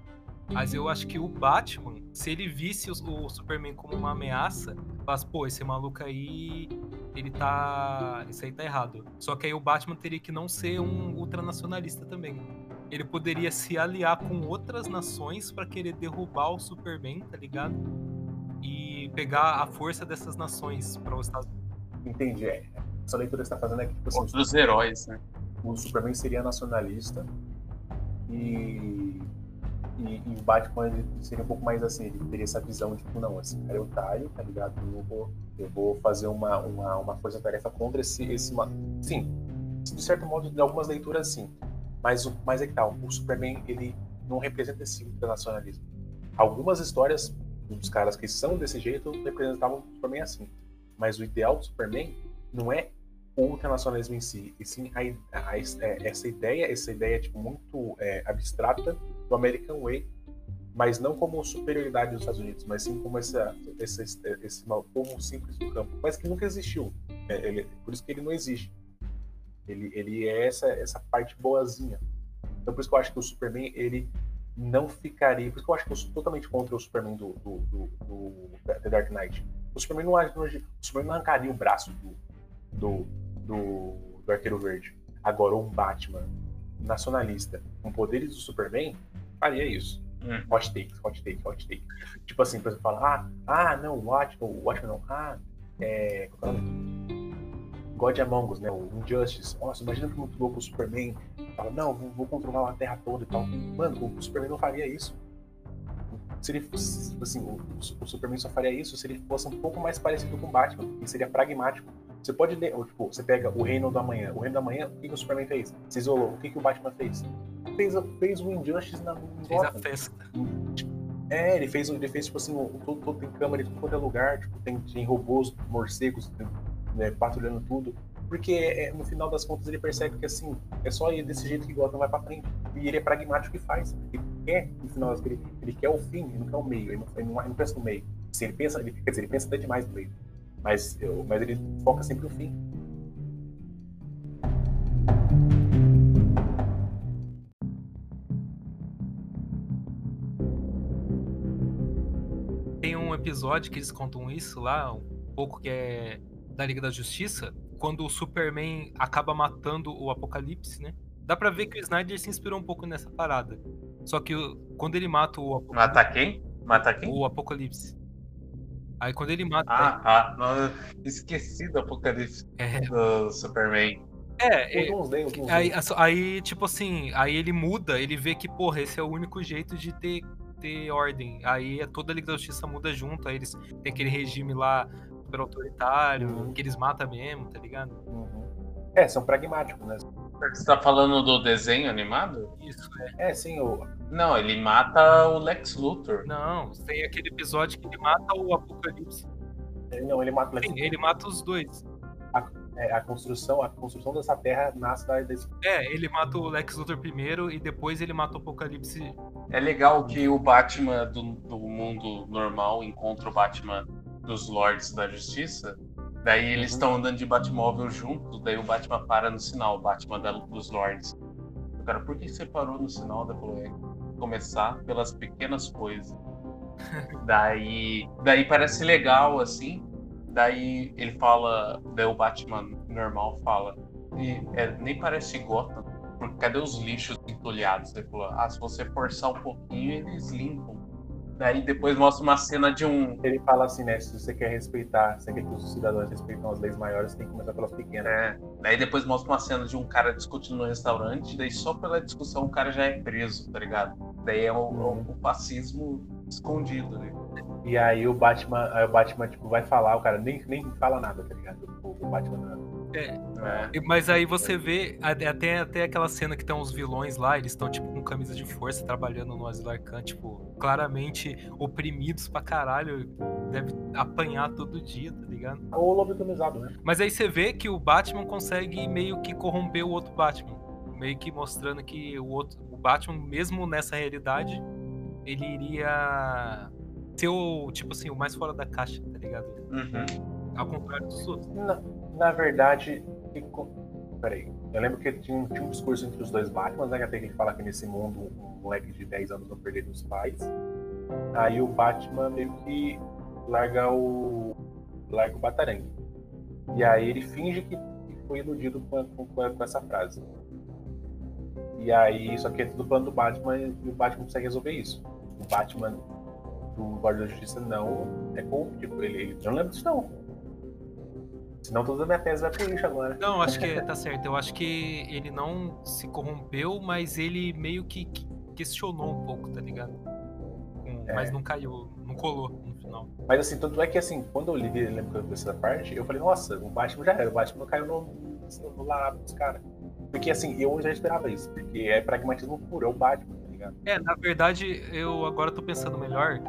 Mas eu acho que o Batman, se ele visse o, Superman como uma ameaça, falasse, pô, esse maluco aí, ele tá. Isso aí tá errado. Só que aí o Batman teria que não ser um ultranacionalista também. Ele poderia se aliar com outras nações para querer derrubar o Superman, tá ligado? E pegar a força dessas nações para os Estados Unidos. Entendi. É. Essa leitura que você tá fazendo é que, tipo assim, Outros heróis, né? O Superman seria nacionalista e e, e, o Batman ele seria um pouco mais assim, ele teria essa visão de, tipo, não, esse cara é otário, tá ligado? Eu vou, eu vou fazer uma, uma, uma força-tarefa contra esse, esse. Sim, de certo modo, de algumas leituras, sim. Mas, mas é que tal, o Superman, ele não representa esse internacionalismo. Algumas histórias dos caras que são desse jeito representavam o Superman assim. Mas o ideal do Superman não é o ultranacionalismo em si, e sim a, a, a, essa ideia, essa ideia tipo, muito é, abstrata do American Way, mas não como superioridade dos Estados Unidos, mas sim como essa, esse, esse povo simples do campo, mas que nunca existiu. É, ele, por isso que ele não existe. Ele, ele é essa, essa parte boazinha. Então por isso que eu acho que o Superman ele não ficaria. Por isso que eu acho que eu sou totalmente contra o Superman do, do, do, do The Dark Knight. O Superman não, o Superman não arrancaria o braço do, do, do, do Arqueiro Verde. Agora, um Batman nacionalista com poderes do Superman faria isso. Hum. Hot take, hot take, hot take. Tipo assim, por exemplo, falar, ah, ah, não, o Watchmen, o Watchmen não, ah, é. É God Among Us, né? O Injustice. Nossa, imagina que muito louco o Superman. Fala, não, vou, vou, controlar a Terra toda e tal. Mano, o Superman não faria isso. Se ele fosse, tipo assim, o, o, Superman só faria isso se ele fosse um pouco mais parecido com o Batman, e seria pragmático. Você pode ler, tipo, você pega o Reino do Amanhã. O Reino do Amanhã, o que, que o Superman fez? Se isolou. O que, que o Batman fez? Fez, fez o Injustice na Fez a festa. É, ele fez, ele fez tipo assim, todo, todo tem câmera em todo é lugar, tipo, tem, tem robôs, morcegos, né, patrulhando tudo. Porque é, no final das contas ele percebe que assim, é só ele desse jeito que Gotham vai pra frente. E ele é pragmático e faz. Ele quer, no final das ele, ele quer o fim, ele não quer o meio, ele não, ele não, ele não pensa no meio. Assim, ele pensa, ele, quer dizer, ele pensa até demais no meio. Mas, eu, mas ele foca sempre no fim. Episódio que eles contam isso lá, um pouco que é da Liga da Justiça, quando o Superman acaba matando o Apocalipse, né? Dá pra ver que o Snyder se inspirou um pouco nessa parada. Só que quando ele mata o Apocalipse. Mata quem? Mata quem? O Apocalipse. Aí quando ele mata. Ah, ah, não, esqueci do apocalipse é. do Superman. É, é aí, aí, tipo assim, aí ele muda, ele vê que, porra, esse é o único jeito de ter, ter ordem. Aí é toda a Liga da Justiça muda junto, aí eles tem aquele regime lá super autoritário, uhum. que eles matam mesmo, tá ligado? Uhum. É, são pragmáticos, né? Você tá falando do desenho animado? Isso, é. É, sim, o. Não, ele mata o Lex Luthor. Não, tem aquele episódio que ele mata o Apocalipse. Não, ele mata o Lex Sim, ele mata os dois. A, é, a, construção, a construção dessa terra nasce da. Desse... É, ele mata o Lex Luthor primeiro e depois ele mata o Apocalipse. É legal que o Batman do, do mundo normal encontra o Batman dos Lords da Justiça Daí eles estão uhum. andando de Batmóvel juntos, daí o Batman para no sinal, o Batman da, dos Lords. O cara, por que você parou no sinal? Falou, é, começar pelas pequenas coisas. daí, daí parece legal, assim. Daí ele fala, daí o Batman normal fala, e, é, nem parece Gotham, porque cadê os lixos entulhados? Ele falou, ah, se você forçar um pouquinho, eles limpam. Daí depois mostra uma cena de um. Ele fala assim, né? Se você quer respeitar, se você quer que os cidadãos respeitem as leis maiores, você tem que começar pelas pequenas. É. Daí depois mostra uma cena de um cara discutindo no restaurante, daí só pela discussão o cara já é preso, tá ligado? Daí é o, o fascismo escondido, né? E aí o Batman, aí o Batman, tipo, vai falar, o cara nem, nem fala nada, tá ligado? O Batman é. é. Mas aí você vê, até, até aquela cena que tem uns vilões lá, eles estão, tipo, com camisa de força, trabalhando no Asilo Arcan, tipo, claramente oprimidos pra caralho. Deve apanhar todo dia, tá ligado? Ou lobotomizado, né? Mas aí você vê que o Batman consegue meio que corromper o outro Batman. Meio que mostrando que o outro, o Batman, mesmo nessa realidade, ele iria ser o, tipo assim, o mais fora da caixa, tá ligado? Uhum. Ao contrário dos outros. Não na verdade, peraí, eu lembro que tinha, tinha um discurso entre os dois Batman, né? Até que ele fala que nesse mundo um moleque de 10 anos não perderia os pais. Aí o Batman meio que larga o. larga o Batarangue. E aí ele finge que, foi iludido com, com, com, essa frase. E aí, só que é tudo plano do Batman e o Batman consegue resolver isso. O Batman do Guarda da Justiça não é corruptível. Ele, ele não lembra disso, não. Senão toda a minha tese vai pro lixo agora. Não, acho que tá certo. Eu acho que ele não se corrompeu, mas ele meio que questionou um pouco, tá ligado? É. Mas não caiu, não colou no final. Mas assim, tanto é que assim, quando eu li, lembro que eu essa parte, eu falei, nossa, o Batman já era, o Batman caiu no, no, no lado dos caras. Porque assim, eu já esperava isso, porque é pragmatismo puro, é o Batman, tá ligado? É, na verdade, eu agora tô pensando melhor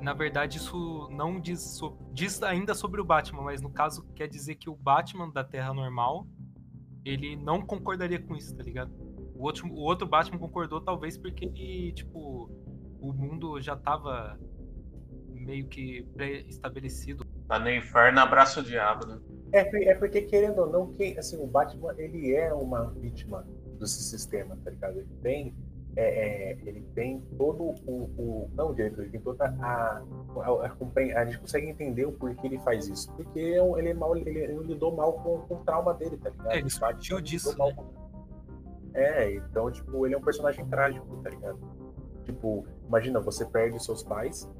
na verdade, isso não diz, so, diz ainda sobre o Batman, mas no caso quer dizer que o Batman da Terra normal ele não concordaria com isso, tá ligado? O outro, o outro Batman concordou, talvez porque ele, tipo, o mundo já tava meio que pré-estabelecido. Tá no inferno, abraço o diabo, né? É, é porque, querendo ou não, que, assim, o Batman, ele é uma vítima desse sistema, tá ligado? Ele tem é, é, ele tem todo o, o não direito, ele tem toda a, a, a, a, gente consegue entender o porquê ele faz isso, porque ele é mal, ele, ele lidou mal com, com o trauma dele, tá ligado? É, ele partiu disso. Né? É, então tipo ele é um personagem trágico, tá ligado? Tipo, imagina você perde seus pais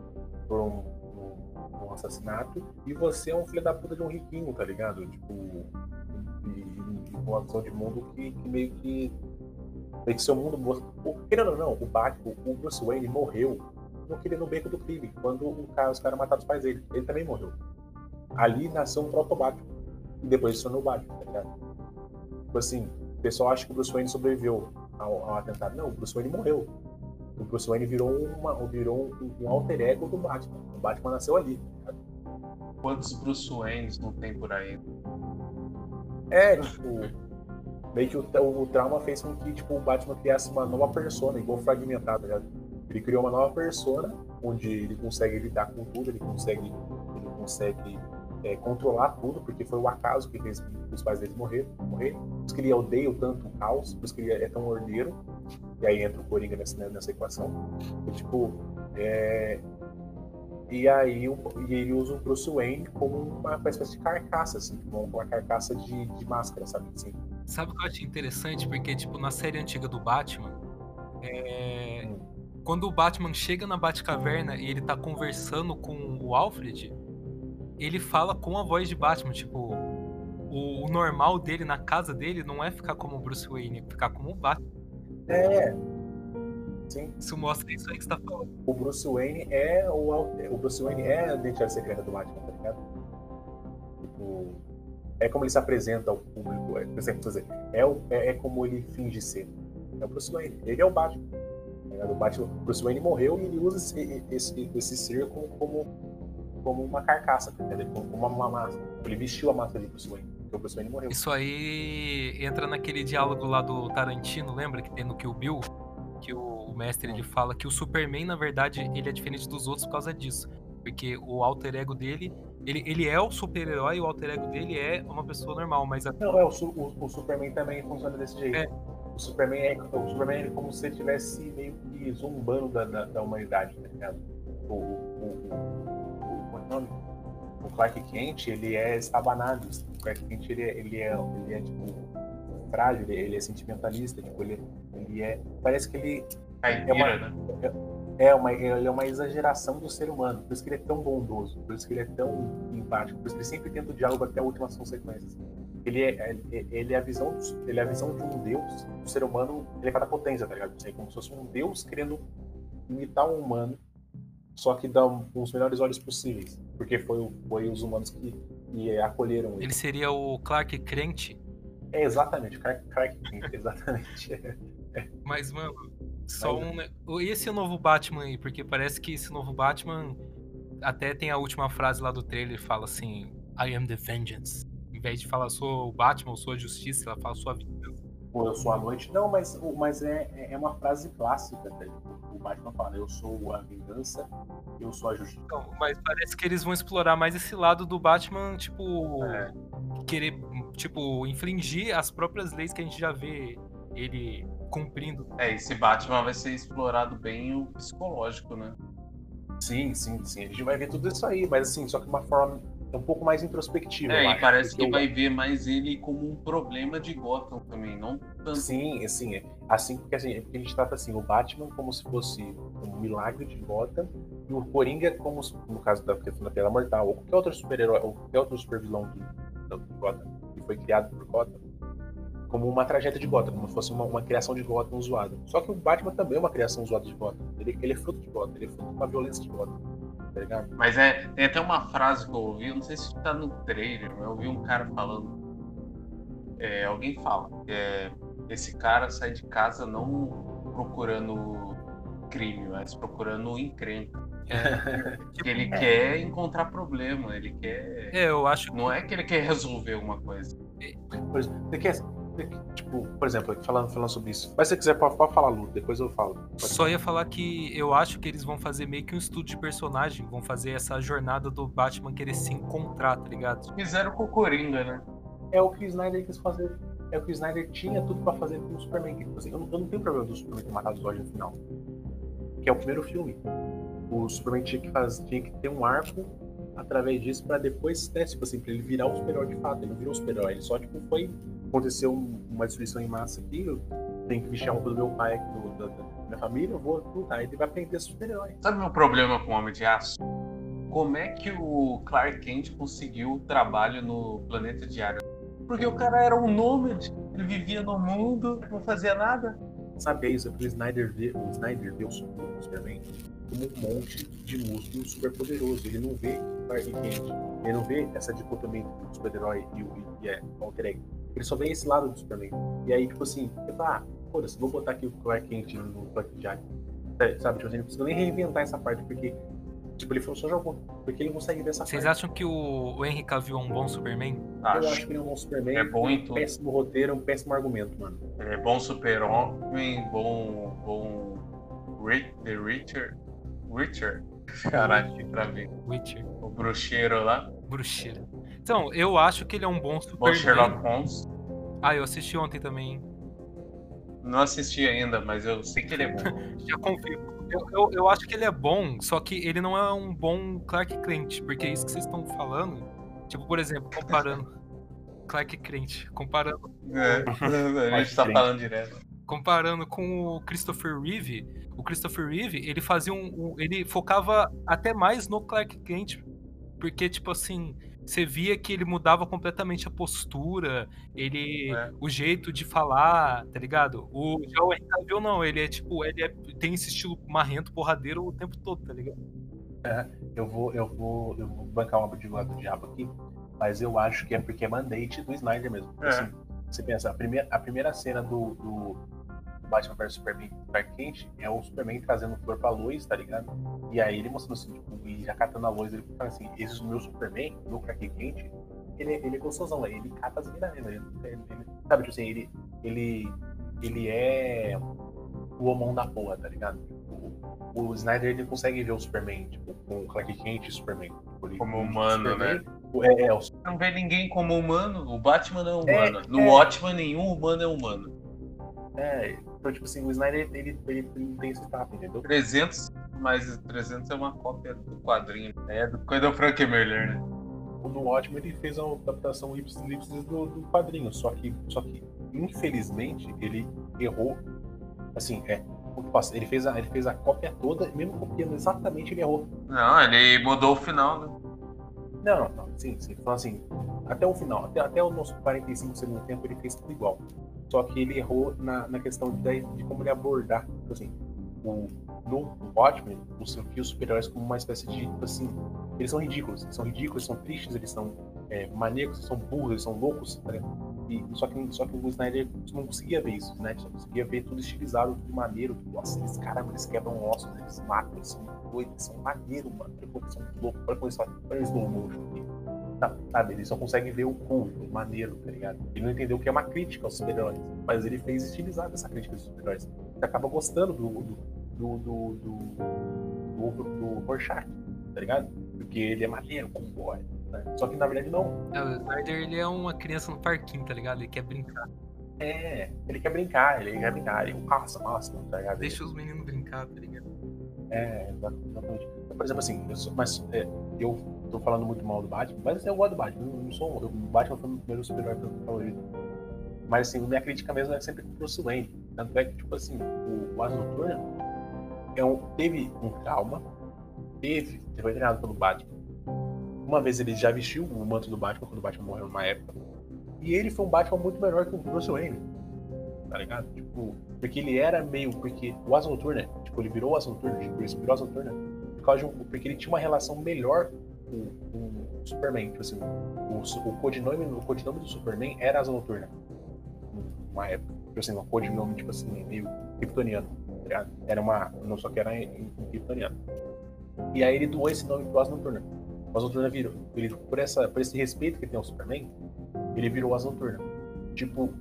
por um, um, um assassinato e você é um filho da puta de um riquinho, tá ligado? Tipo, e, e, com uma visão de mundo que, que meio que Que seu mundo Querendo ou não, o Batman, o Bruce Wayne morreu no, no beco do crime, quando o cara, os caras mataram os pais dele. Ele também morreu. Ali nasceu um proto-Batman. E depois se tornou o Batman, tá ligado? Tipo assim, o pessoal acha que o Bruce Wayne sobreviveu ao, ao atentado. Não, o Bruce Wayne morreu. O Bruce Wayne virou, uma, virou um, um alter ego do Batman. O Batman nasceu ali. Tá Quantos Bruce Waynes não tem por aí? É, tipo meio que o, o, trauma fez com que tipo, o Batman criasse uma nova persona, igual fragmentado, tá Ele criou uma nova persona, onde ele consegue lidar com tudo, ele consegue, ele consegue é, controlar tudo, porque foi o acaso que fez os pais dele morrer, morrer. Isso que ele odeia tanto o caos, isso que ele é tão ordeiro. E aí entra o Coringa nessa, né, nessa equação. E, tipo, é, e aí e ele usa o Bruce Wayne como uma, espécie de carcaça, assim, uma carcaça de, de máscara, sabe? Assim, Sabe o que eu achei interessante? Porque, tipo, na série antiga do Batman, é... quando o Batman chega na Batcaverna e ele tá conversando com o Alfred, ele fala com a voz de Batman, tipo, o, o, normal dele na casa dele não é ficar como Bruce Wayne, é ficar como o Batman. É. Sim. Isso mostra isso aí que você tá falando. O Bruce Wayne é o, o Bruce Wayne é a identidade secreta do Batman, tá ligado? Tipo, é como ele se apresenta ao público, é, por exemplo, dizer, é, o, é, é, como ele finge ser. É o Bruce Wayne, ele é o Batman. Tá o Batman, Bruce Wayne morreu e ele usa esse, esse, esse ser como, como, como uma carcaça, tá como uma, uma massa. Ele vestiu a massa de Bruce Wayne, porque o Bruce Wayne morreu. Isso aí entra naquele diálogo lá do Tarantino, lembra que tem no Kill Bill? Que o mestre ele fala que o Superman, na verdade, ele é diferente dos outros por causa disso. Porque o alter ego dele ele, ele é o super-herói e o alter ego dele é uma pessoa normal, mas. A... Não, é, o, o, o, Superman também funciona desse jeito. É. O Superman é, o Superman é como se ele estivesse meio que zombando da, da, da humanidade, tá ligado? O, o, o, o, o, nome? o Clark Kent, ele é estabanado. O Clark Kent, ele é, ele é, ele é tipo, frágil, ele, é sentimentalista, tipo, ele, ele é. Parece que ele. é uma, né? É, é uma, ele é uma exageração do ser humano. Por isso que ele é tão bondoso, por isso que ele é tão empático, por isso que ele sempre tenta o diálogo até a última consequência. Ele é, ele é a visão, ele é a visão de um Deus. O ser humano, ele é cada potência, tá ligado? É como se fosse um Deus querendo imitar um humano, só que dá os melhores olhos possíveis, porque foi, foi os humanos que, que acolheram ele. Ele seria o Clark crente? É exatamente, Clark, Clark Kent, exatamente. Mas, mano, só um. E esse novo Batman aí? Porque parece que esse novo Batman. Até tem a última frase lá do trailer, fala assim: I am the vengeance. Em vez de falar sou o Batman, sou a justiça, ela fala sua vingança. Ou eu sou a noite. Não, mas, mas é, é uma frase clássica, tá? O Batman fala: eu sou a vingança, eu sou a justiça. Não, mas parece que eles vão explorar mais esse lado do Batman, tipo. É. Querer, tipo, infringir as próprias leis que a gente já vê ele cumprindo. É, esse Batman vai ser explorado bem o psicológico, né? Sim, sim, sim. A gente vai ver tudo isso aí, mas assim, só que de uma forma um pouco mais introspectiva. É, e parece que eu... vai ver mais ele como um problema de Gotham também, não tanto. Sim, assim, é, assim porque assim, a gente trata assim, o Batman como se fosse um milagre de Gotham e o Coringa como no caso da questão da Mortal, ou qualquer outro super-herói, ou qualquer outro super-vilão de Gotham que foi criado por Gotham como uma tragédia de Gotham, como se fosse uma, uma, criação de Gotham zoada. Só que o Batman também é uma criação zoada de Gotham. Ele, ele é fruto de Gotham, ele é fruto de uma violência de Gotham. Tá ligado? Mas é, tem até uma frase que eu ouvi, eu não sei se tá no trailer, mas eu ouvi um cara falando. É, alguém fala que é, esse cara sai de casa não procurando crime, mas procurando encrenca. É, que ele é. quer encontrar problema, ele quer. É, eu acho. Não é que ele quer resolver alguma coisa. Você quer, Tipo, por exemplo, falando, falando sobre isso. Mas se você quiser, pode, pode falar, Lu, depois eu falo. Pode Só ia falar que eu acho que eles vão fazer meio que um estudo de personagem, vão fazer essa jornada do Batman querer se encontrar, tá ligado? Fizeram com o Coringa, né? É o que o Snyder quis fazer. É o que o Snyder tinha tudo pra fazer com o Superman. Tipo assim, eu, não, eu não tenho problema do Superman ter matado o Zod no final. Que é o primeiro filme. O Superman tinha que, fazer, tinha que ter um arco através disso pra depois, né, tipo assim, pra ele virar o super-herói de fato. Ele não virou o super-herói, ele só, tipo, foi aconteceu uma destruição em massa aqui, eu tenho que vestir a roupa do meu pai aqui, do, da, da, minha família, eu vou lutar. Ele vai aprender super-herói. Sabe o meu problema com o Homem de Aço? Como é que o Clark Kent conseguiu o trabalho no Planeta Diário? Porque o cara era um nômade, ele vivia no mundo, não fazia nada. Sabe, é isso, é porque o Snyder vê o, Snyder vê o Superman como um monte de músculo super poderoso. Ele não vê Clark Kent, ele não vê essa dicotomia do super-herói e o e é, alter ego ele só vê esse lado do Superman. E aí, tipo assim, eu falo, ah, foda-se, vou botar aqui o Clark Kent no Clark Jack. É, sabe, tipo assim, não precisa nem reinventar essa parte, porque Tipo, ele só jogou. Porque ele consegue ver essa Vocês parte. acham que o, o Henry Cavill é um bom Superman? Acho. Eu acho que ele é um bom Superman. É bom em tudo. Um péssimo roteiro, um péssimo argumento, mano. Ele é bom super-homem, bom... bom... The Richard... Richard? Caralho, que travei. Witcher. O bruxeiro lá. Bruxeiro. Então, eu acho que ele é um bom Superman. Bom Sherlock Holmes. Ah, eu assisti ontem também. Não assisti ainda, mas eu sei que ele é bom. Já confio. Eu, eu, eu, acho que ele é bom, só que ele não é um bom Clark Kent, porque é isso que vocês estão falando. Tipo, por exemplo, comparando. Clark Kent, comparando. É, a gente tá falando direto. Comparando com o Christopher Reeve, o Christopher Reeve, ele fazia um, um. Ele focava até mais no Clark Kent porque, tipo assim, você via que ele mudava completamente a postura, ele. É. o jeito de falar, tá ligado? O, já o Henry não, ele é tipo, ele é, tem esse estilo marrento, porradeiro o tempo todo, tá ligado? É, eu vou, eu vou, eu vou bancar uma de lado do diabo aqui, mas eu acho que é porque é mandate do Snyder mesmo. É. Assim, você pensa, a primeira, a primeira cena do, do Batman vs Superman Clark Kent é o Superman trazendo flor pra luz, tá ligado? E aí ele mostrando assim, tipo, e já catando a luz, ele fala assim, esse é o meu Superman, no Clark Kent, ele, ele é gostosão, ele cata as minas mesmo. Ele, ele, ele, sabe, tipo assim, ele, ele, ele é o homão da porra, tá ligado? O, o Snyder ele consegue ver o Superman, tipo, com o Clark Kent e Superman. Tipo, como humano, Superman, né? É, é, o... Não vê ninguém como humano, o Batman não é humano. É, no é... Watchman, nenhum humano é humano. É, então, tipo assim, o Snyder, ele, ele, ele tem esse tato, entendeu? 300, mas 300 é uma cópia do quadrinho. É do coisa do Frank Miller, né? No Watchmen ele fez a adaptação ipsis do, do quadrinho, só que, só que, infelizmente, ele errou. Assim, é, ele fez, a, ele fez a cópia toda, mesmo copiando exatamente, ele errou. Não, ele mudou o final, né? Não, não, não sim, sim. Então, assim, até o final, até, até o nosso 45 segundo tempo, ele fez tudo igual. Só que ele errou na, na questão de, de como ele abordar, tipo assim, o, no Watchmen, os, os super-heróis como uma espécie de, tipo assim, eles são ridículos, eles são ridículos, eles são tristes, eles são é, maníacos, eles são burros, eles são loucos, tá e, só, que, só que o Snyder não conseguia ver isso, né? Só conseguia ver tudo estilizado, tudo maneiro. Tudo, nossa, eles, caramba, eles quebram ossos, eles matam, eles são doidos, eles são maneiros, mano. Eles são loucos, olha como eles fazem, olha motion aqui. Tá, sabe, ele só consegue ver o cool, o maneiro, tá ligado? Ele não entendeu que é uma crítica aos super-heróis, mas ele fez estilizado essa crítica aos super-heróis. Você acaba gostando do, do, do, do, do, do, do Rorschach, tá ligado? Porque ele é maneiro boy. Né? Só que na verdade não. É, o Snyder ele é uma criança no parquinho, tá ligado? Ele quer brincar. É, ele quer brincar, ele quer brincar, ele passa, massa, tá ligado? Deixa os meninos brincar, tá ligado? É, exatamente. Por exemplo, assim, eu sou, mas é, eu tô falando muito mal do Batman, mas assim, eu gosto do Batman. Eu não sou, o Batman foi o primeiro super-herói favorito. Mas assim, minha crítica mesmo é sempre com o Bruce Wayne. Tanto é que, tipo assim, o, o Asa Noturna é um, teve um trauma, teve, foi treinado pelo Batman uma vez ele já vestiu o manto do Batman quando o Batman morreu numa época. E ele foi um Batman muito melhor que o Bruce Wayne. Tá ligado? Tipo, porque ele era meio. Porque o Asa Noturna, tipo, ele virou o Asa Noturna, tipo, ele virou o Asa Noturna por causa de um, porque ele tinha uma relação melhor com o Superman. Tipo assim, o, o, codinome, o codinome do Superman era Asa Noturna. Numa época. Tipo assim, um codinome, tipo assim, meio kryptoniano. Tá? Era uma. Não só que era em, kryptoniano. E aí ele doou esse nome pro Asa Noturna. O Asa Noturna virou. Ele, por, essa, por esse respeito que tem ao Superman, ele virou o Asa Noturna. Tipo,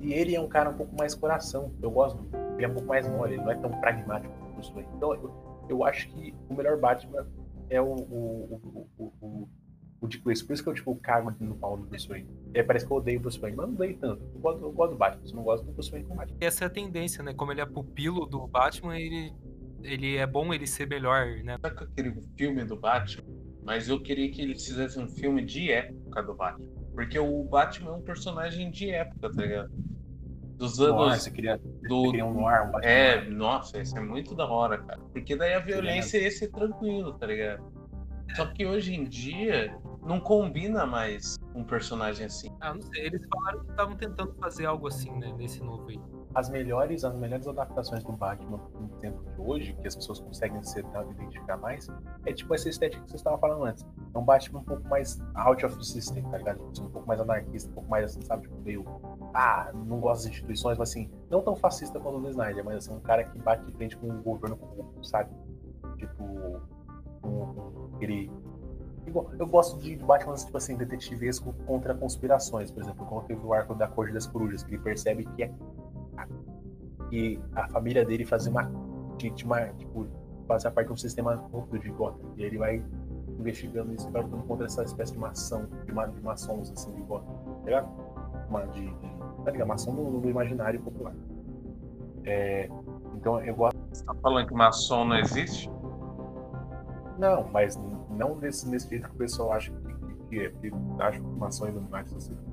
e ele é um cara um pouco mais coração. Eu gosto. Ele é um pouco mais mole, ele não é tão pragmático como o Wayne. Então, eu, eu acho que o melhor Batman é o, o, o, o, o, o Dick Grayson. Por isso que eu, tipo, cago no pau do Bruce Wayne. É, parece que eu odeio o Bruce Wayne, mas não odeio tanto. Eu gosto, eu gosto do Batman, eu não gosto do Bruce Wayne com o Batman. Essa é a tendência, né? Como ele é pupilo do Batman, ele, ele é bom ele ser melhor, né? Sabe aquele filme do Batman? Mas eu queria que eles fizessem um filme de época do Batman. Porque o Batman é um personagem de época, tá ligado? Dos anos. Nossa, queria, do... queria um noir, um É, nossa, isso é muito da hora, cara. Porque daí a violência ia ser tranquilo, tá ligado? Só que hoje em dia não combina mais um personagem assim. Ah, não sei. Eles falaram que estavam tentando fazer algo assim, né, nesse novo aí as melhores, as melhores adaptações do Batman no tempo de hoje, que as pessoas conseguem se identificar mais, é tipo essa estética que você estava falando antes. É um Batman um pouco mais out of system, tá ligado? Tipo, um pouco mais anarquista, um pouco mais assim, sabe? Tipo, meio. Ah, não gosta das instituições, mas assim, não tão fascista quanto o do Snyder, mas assim, um cara que bate de frente com o governo corrupto, sabe? Tipo, um, aquele eu gosto de Batman, tipo assim, detetivesco contra conspirações, por exemplo, quando teve o arco da Corte das Corujas, que ele percebe que é que a família dele fazia uma, tinha uma tipo, fazia parte de um sistema corrupto de Gotham. E ele vai investigando isso, vai lutando contra essa espécie de maçã, de, ma, de maçons, assim, de Gotham. Tá ligado? Uma de, de tá ligado? Maçom do, do imaginário popular. É, então eu gosto. Você tá falando que maçom não existe? Não, mas não nesse, nesse jeito que o pessoal acha que, que, que é. Porque acho que maçom e iluminati são sempre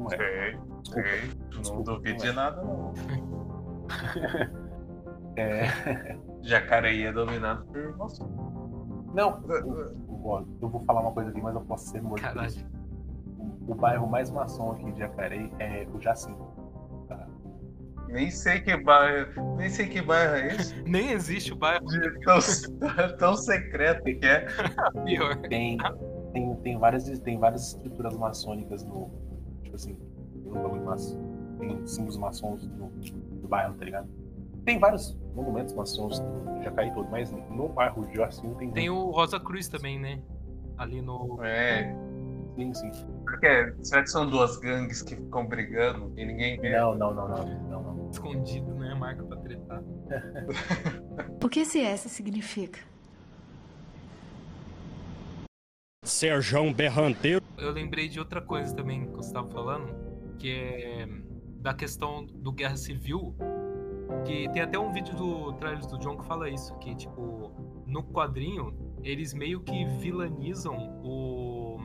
Não é. Sei, Desculpa. sei. Desculpa, não duvido de é. nada, não. é. Jacareí é dominado por moço. Não, eu, eu vou falar uma coisa aqui, mas eu posso ser morto. Caralho. O, o bairro mais maçom aqui de Jacareí é o Jacinto. Tá? Nem sei que bairro. Nem sei que bairro é esse. Nem existe o bairro. De tão, tão secreto que é. Pior. Tem, tem, tem, várias, tem várias estruturas maçônicas no. Tipo assim, tem um bagulho maçom. Tem símbolos maçons no, no bairro, tá ligado? Tem vários monumentos maçons no Jacareí todo, mas no bairro de Jacinto tem. Tem o Rosa Cruz também, né? Ali no. É. Sim, sim. Porque, será que são duas gangues que ficam brigando e ninguém vê? Não, não, não, não. não, não. Escondido, né? Marca pra tretar. O que esse S significa? Serjão Berranteiro. Eu lembrei de outra coisa também que você estava falando, que é da questão do Guerra Civil, que tem até um vídeo do Trailers do John que fala isso, que tipo, no quadrinho, eles meio que vilanizam o,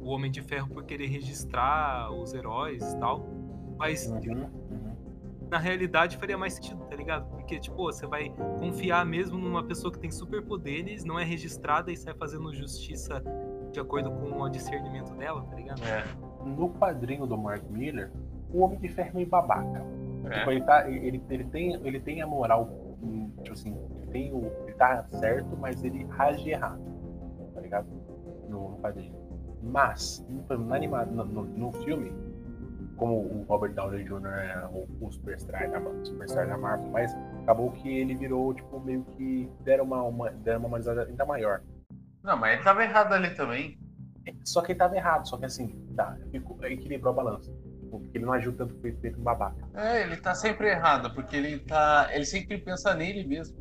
o Homem de Ferro por querer registrar os heróis e tal. Mas Uhum, uhum. na realidade faria mais sentido, tá ligado? Porque, tipo, você vai confiar mesmo numa pessoa que tem superpoderes, não é registrada e sai fazendo justiça de acordo com o discernimento dela, tá ligado? É. No quadrinho do Mark Miller, o Homem de Ferro é meio babaca. É. Tipo, ele, tá, ele, ele, tem, ele tem a moral, tipo assim, ele, tem o, ele tá certo, mas ele age errado, tá ligado? No, no quadrinho. Mas, no, no animado, no, no, no filme, como o Robert Downey Jr. é o, o superstar, da, superstar da Marvel, mas acabou que ele virou, tipo, meio que deram uma, uma, deram uma humanizada ainda maior. Não, mas ele tava errado ali também. Só que ele tava errado, só que assim, tá, equilibrou a balança. Porque ele não agiu tanto feito, feito um babaca. É, ele tá sempre errado, porque ele tá. Ele sempre pensa nele mesmo.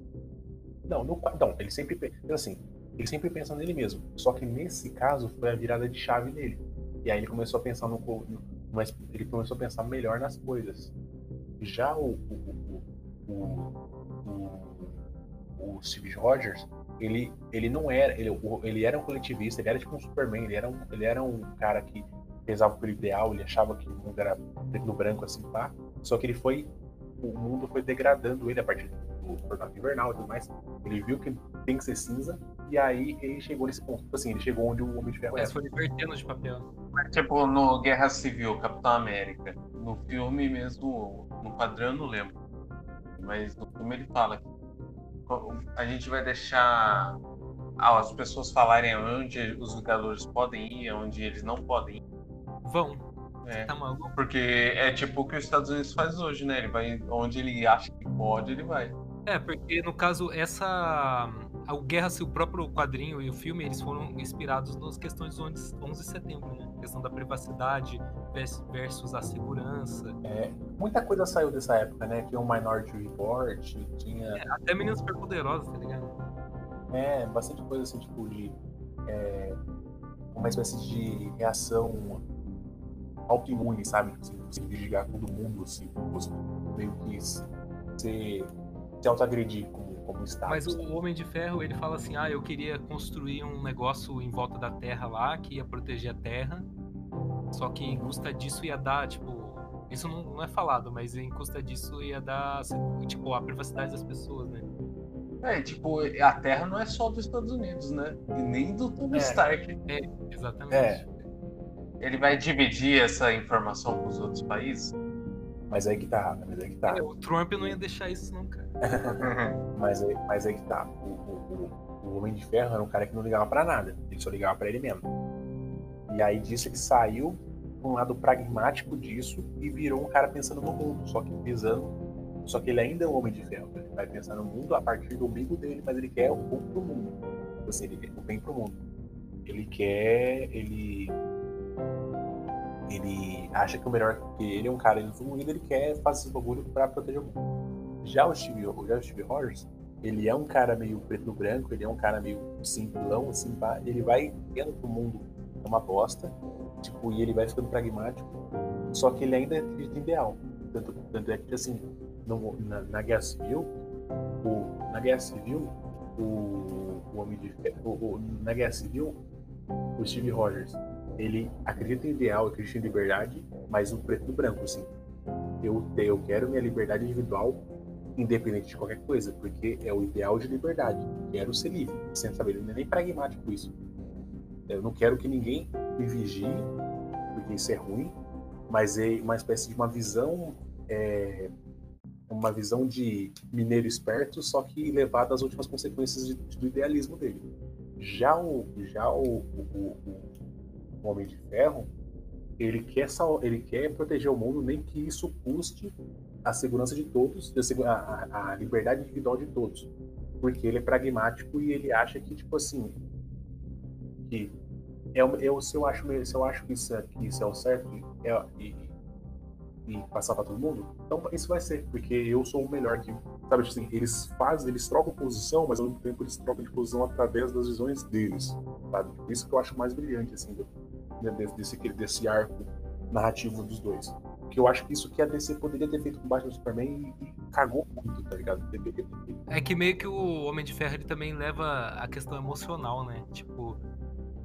Não, no, não, ele sempre pensa assim, ele sempre pensa nele mesmo. Só que nesse caso foi a virada de chave dele. E aí ele começou a pensar no, mas ele começou a pensar melhor nas coisas. Já o, o, o, o, o Steve Rogers, ele, ele não era, ele, ele era um coletivista, ele era tipo um Superman, ele era um, ele era um cara que pesava pelo ideal, ele achava que o mundo era preto no branco assim, pá. Só que ele foi o mundo foi degradando ele a partir do Tornado Invernal e tudo mais. Ele viu que tem que ser cinza, e aí ele chegou nesse ponto. Tipo assim, ele chegou onde o Homem de Ferro Mas era. foi invertendo de papel. Mas, tipo, no Guerra Civil, Capitão América, no filme mesmo, no padrão eu não lembro. Mas no filme ele fala que a gente vai deixar ah, as pessoas falarem onde os Vingadores podem ir, onde eles não podem ir. Vão. É. Tá? Porque é tipo o que os Estados Unidos faz hoje, né? Ele vai onde ele acha que pode, ele vai. É, porque no caso, essa. O Guerra, o próprio quadrinho e o filme, eles foram inspirados nas questões do 11 11 de setembro, né? A questão da privacidade vers- versus a segurança. Muita coisa saiu dessa época, né? Tinha o Minority Report, tinha Até meninas superpoderosas, tá ligado? é, bastante coisa assim, tipo, de é, uma espécie de reação autoimune, sabe? Tipo Assim, você desligar todo mundo, assim, meio que se, se, auto-agredir como, como Estado. Mas o Homem de Ferro, ele fala assim: ah, eu queria construir um negócio em volta da Terra lá, que ia proteger a Terra. Só que em custa disso ia dar, tipo. Isso não, não é falado, mas em custa disso ia dar, tipo, a privacidade das pessoas, né? É, tipo, a Terra não é só dos Estados Unidos, né? E nem do Tony É. Stark. Exatamente. É. Ele vai dividir essa informação com os outros países? Mas aí que tá, mas aí que tá. É, o Trump não ia deixar isso, não, cara. Mas aí, mas aí que tá. O, o, o, Homem de Ferro era um cara que não ligava pra nada. Ele só ligava pra ele mesmo. E aí disso ele saiu pra um lado pragmático disso e virou um cara pensando no mundo, só que visando. Só que ele ainda é um Homem de Ferro. Ele vai pensar no mundo a partir do umbigo dele, mas ele quer o bom pro mundo. Tipo Assim, ele quer o bem pro mundo. Ele quer. Ele. Ele acha que o melhor que ele é um cara evoluído, ele quer fazer esse bagulho pra proteger o mundo. Já o Steve, o Steve Rogers, ele é um cara meio preto branco, ele é um cara meio simplão, assim, ele vai vendo que o mundo é uma bosta, tipo, e ele vai ficando pragmático, só que ele ainda acredita em ideal. Tanto, tanto é que, assim, no- na, na Guerra Civil, o, na Guerra Civil, o, o Homem de o- o- na Guerra Civil, o Steve Rogers, ele acredita em ideal, acredita em liberdade, mas o preto branco, assim. Eu, eu quero minha liberdade individual independente de qualquer coisa, porque é o ideal de liberdade. Quero ser livre, sem saber, não é nem pragmático isso. Eu não quero que ninguém me vigie, porque isso é ruim, mas é uma espécie de uma visão, é, uma visão de mineiro esperto, só que levado às últimas consequências de, do idealismo dele. Já o, já o, o, o Homem de Ferro, ele quer, ele quer proteger o mundo, nem que isso custe a segurança de todos, a, a, liberdade individual de todos. Porque ele é pragmático e ele acha que, tipo assim, que é, eu, se, eu acho, se eu acho que isso, é, que isso é o certo é, e, e passar para todo mundo, então isso vai ser, porque eu sou o melhor que. Sabe, assim, eles fazem, eles trocam posição, mas ao mesmo tempo eles trocam de posição através das visões deles. Sabe? Isso que eu acho mais brilhante, assim, do, desse, desse arco narrativo dos dois. Que eu acho que isso que a DC poderia ter feito com Batman e Superman e, e cagou muito, tá ligado? É que meio que o Homem de Ferro ele também leva a questão emocional, né? Tipo,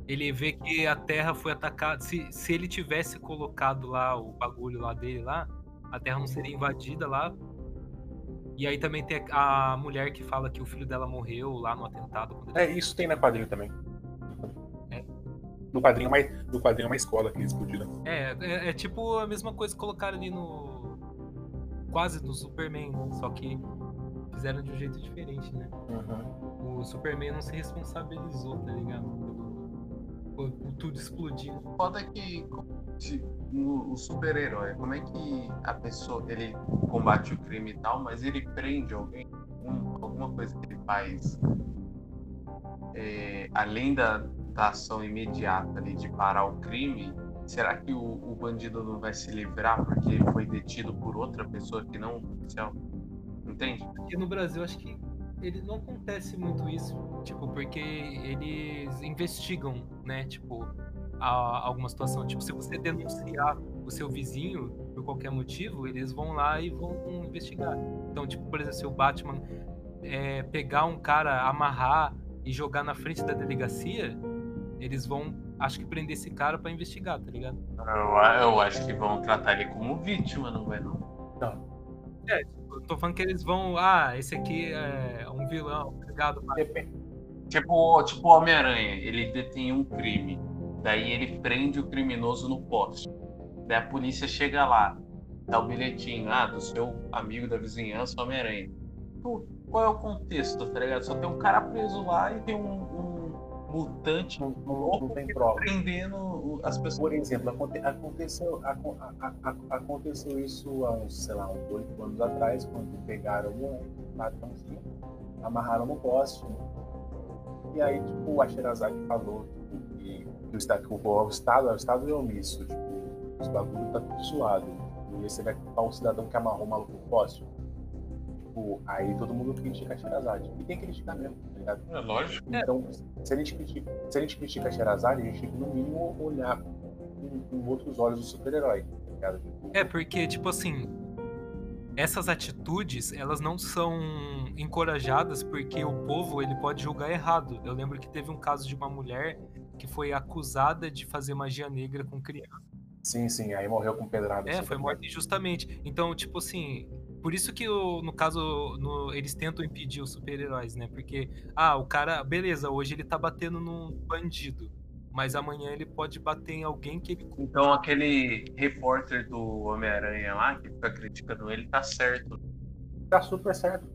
ele vê que a Terra foi atacada. Se, se ele tivesse colocado lá o bagulho lá dele lá, a Terra não seria invadida lá. E aí também tem a mulher que fala que o filho dela morreu lá no atentado. É, isso tem na quadrilha também. No quadrinho, mais, no quadrinho é uma escola que explodiram. É, é, é, tipo a mesma coisa que colocaram ali no. Quase no Superman, só que fizeram de um jeito diferente, né? Uhum. O Superman não se responsabilizou, tá ligado? Por tudo explodindo. Foda que no, o super-herói, como é que a pessoa ele combate o crime e tal, mas ele prende alguém? Um, alguma coisa que ele faz é, além da, da ação imediata ali de parar o crime, será que o, o, bandido não vai se livrar porque foi detido por outra pessoa que não o policial? Entende? Aqui no Brasil, acho que ele não acontece muito isso, tipo, porque eles investigam, né, tipo, a, alguma situação. Tipo, se você denunciar o seu vizinho por qualquer motivo, eles vão lá e vão investigar. Então, tipo, por exemplo, se o Batman é, pegar um cara, amarrar e jogar na frente da delegacia, eles vão, acho que, prender esse cara para investigar, tá ligado? Eu, eu, acho que vão tratar ele como vítima, não vai não? Não. É, tipo, eu tô falando que eles vão. Ah, esse aqui é um vilão, obrigado. Tipo, tipo Homem-Aranha, ele detém um crime. Daí ele prende o criminoso no poste. Daí a polícia chega lá, dá o bilhetinho, ah, do seu amigo da vizinhança, Homem-Aranha. Qual é o contexto, tá ligado? Só tem um cara preso lá e tem um, um mutante não, não, não tem prova. prendendo as pessoas. Por exemplo, aconteceu, aconteceu isso há uns, sei lá, uns oito anos atrás, quando pegaram o moleque, latãozinho, amarraram no poste. E aí, tipo, a Sherazade falou tipo, que, que, o, estado, o, Estado, o Estado é omisso, tipo, os bagulho tá tudo suado. E aí você vai culpar o cidadão que amarrou o maluco no poste tipo, aí todo mundo critica a Sherazade. E tem que criticar mesmo, tá ligado? É lógico. Então, se a gente critica, se a, gente critica a Sherazade, a gente tem que, no mínimo, olhar com, com outros olhos o super-herói, tá ligado? É, porque, tipo assim, essas atitudes, elas não são encorajadas porque o povo, ele pode julgar errado. Eu lembro que teve um caso de uma mulher que foi acusada de fazer magia negra com criança. Sim, sim, aí morreu com pedrada. É, foi morta injustamente. Então, tipo assim, por isso que, no caso, no, eles tentam impedir os super-heróis, né? Porque, ah, o cara, beleza, hoje ele tá batendo num bandido, mas amanhã ele pode bater em alguém que ele. Então aquele repórter do Homem-Aranha lá, que fica criticando ele, tá certo. Tá super certo.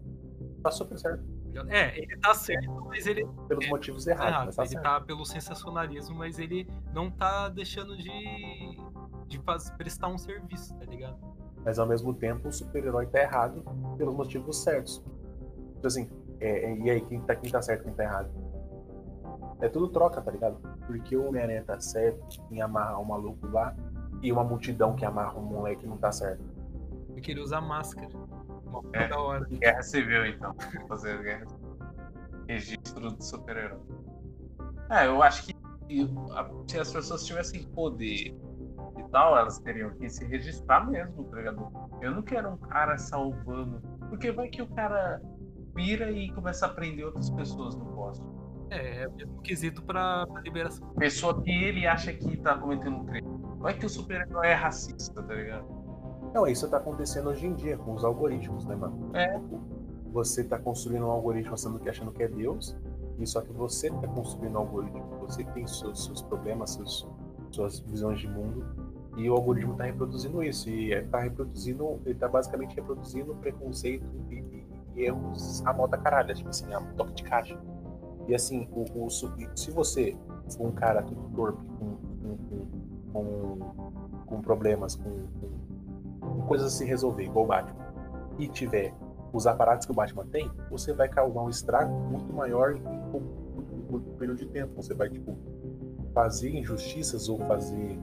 Tá super certo. É, ele tá certo, mas ele. Pelos é, motivos errados. Tá ele certo. tá pelo sensacionalismo, mas ele não tá deixando de, de faz, prestar um serviço, tá ligado? Mas ao mesmo tempo o super-herói tá errado pelos motivos certos. Tipo assim, é, é, e aí, quem tá, quem tá certo quem tá errado? É tudo troca, tá ligado? Porque o Homem-Aranha tá certo em amarrar um maluco lá e uma multidão que amarra um moleque não tá certo. Porque ele usa máscara. É, da hora. Guerra civil, então. Fazer guerra Registro do super-herói. É, eu acho que se as pessoas tivessem poder tal, elas teriam que se registrar mesmo, tá ligado? Eu não quero um cara salvando. Porque vai que o cara vira e começa a prender outras pessoas no posto. É, é o mesmo quesito pra, pra liberação. Pessoa que ele acha que tá cometendo um crime. Vai que o super-herói é racista, tá ligado? Não, isso tá acontecendo hoje em dia com os algoritmos, né, mano? É. Você tá construindo um algoritmo achando que, achando que é Deus, e só que você tá construindo um algoritmo, você tem seus, seus problemas, seus, suas visões de mundo, e o algoritmo tá reproduzindo isso. E ele tá reproduzindo, ele tá basicamente reproduzindo preconceito e, e, erros a moda caralho, tipo assim, a toque de caixa. E assim, o, o, se você for um cara tudo torpe, com, com, com, com problemas, com, coisas a se resolver, igual o Batman, e tiver os aparatos que o Batman tem, você vai causar um estrago muito maior em um período de tempo. Você vai, tipo, fazer injustiças ou fazer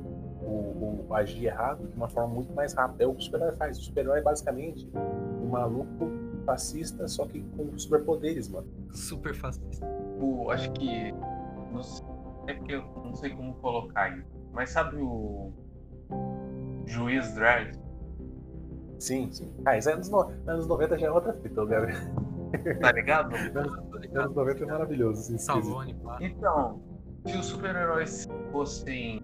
o, o, agir errado de uma forma muito mais rápida. É o que o super-herói faz. O super-herói é basicamente um maluco fascista, só que com superpoderes, mano. Super fascista. O, acho que. Não sei, é porque eu não sei como colocar aí. Mas sabe o. Juiz Dredd? Sim, sim. Ah, isso é anos, no... anos 90 já é outra fita, Gabriel. Tá ligado? anos 90 é maravilhoso. Salone, Então, se os super-heróis fossem.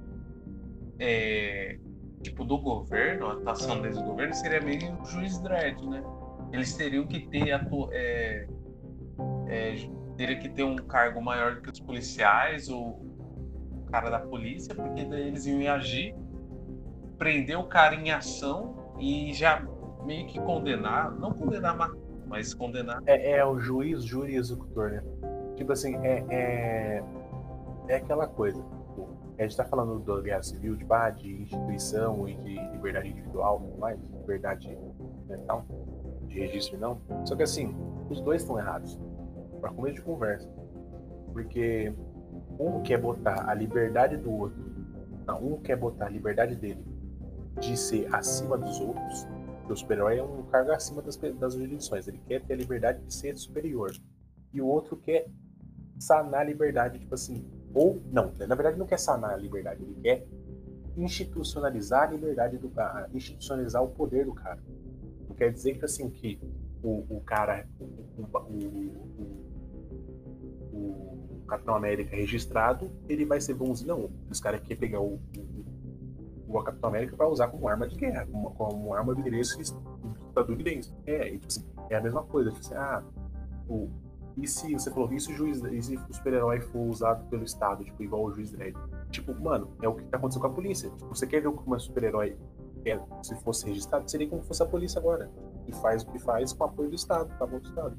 É, tipo, do governo, a atuação do governo seria meio juiz Dredd, né? Eles teriam que ter atu... é, é, teria que ter um cargo maior que os policiais ou o cara da polícia, porque daí eles iam agir, prender o cara em ação e já meio que condenar, não condenar, mas condenar. É, é o juiz, júri executor, né? Tipo assim, é, é, é aquela coisa. A gente tá falando da guerra civil, tipo, ah, de instituição e de liberdade individual, mais, liberdade mental, de registro não. Só que assim, os dois estão errados para começo de conversa. Porque um quer botar a liberdade do outro, não, um quer botar a liberdade dele de ser acima dos outros, porque o super-herói é um cargo acima das, das jurisdições, ele quer ter a liberdade de ser superior. E o outro quer sanar a liberdade, tipo assim, ou não, na verdade não quer sanar a liberdade, ele quer institucionalizar a liberdade do cara, institucionalizar o poder do cara. Não quer dizer que assim que o, o cara, o, o, o Capitão América registrado, ele vai ser bonzinho. Não, os caras querem pegar o, o, Capitão América para usar como arma de guerra, como, como arma de interesse estadunidense. É, e, tipo assim, é a mesma coisa. Tipo assim, ah, o, e se você falou, se o juiz, e se o super-herói for usado pelo Estado, tipo, igual o juiz Dredd? Tipo, mano, é o que tá acontecendo com a polícia. Tipo, você quer ver como é super-herói é, se fosse registrado, seria como fosse a polícia agora. E faz o que faz com o apoio do Estado, com o do Estado.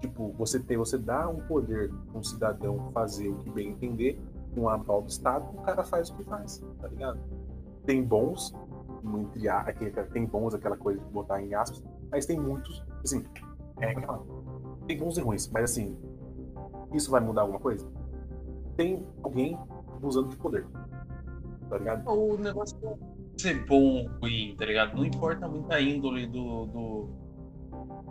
Tipo, você tem, você dá um poder para um cidadão fazer o que bem entender, um aval do Estado, o cara faz o que faz, tá ligado? Tem bons, entre a, tem bons aquela coisa de botar em aspas, mas tem muitos, assim, é, tem bons e ruins, mas assim, isso vai mudar alguma coisa? Tem alguém abusando de poder, tá ligado? O negócio é ser bom ou ruim, tá ligado? Não importa muito a índole do, do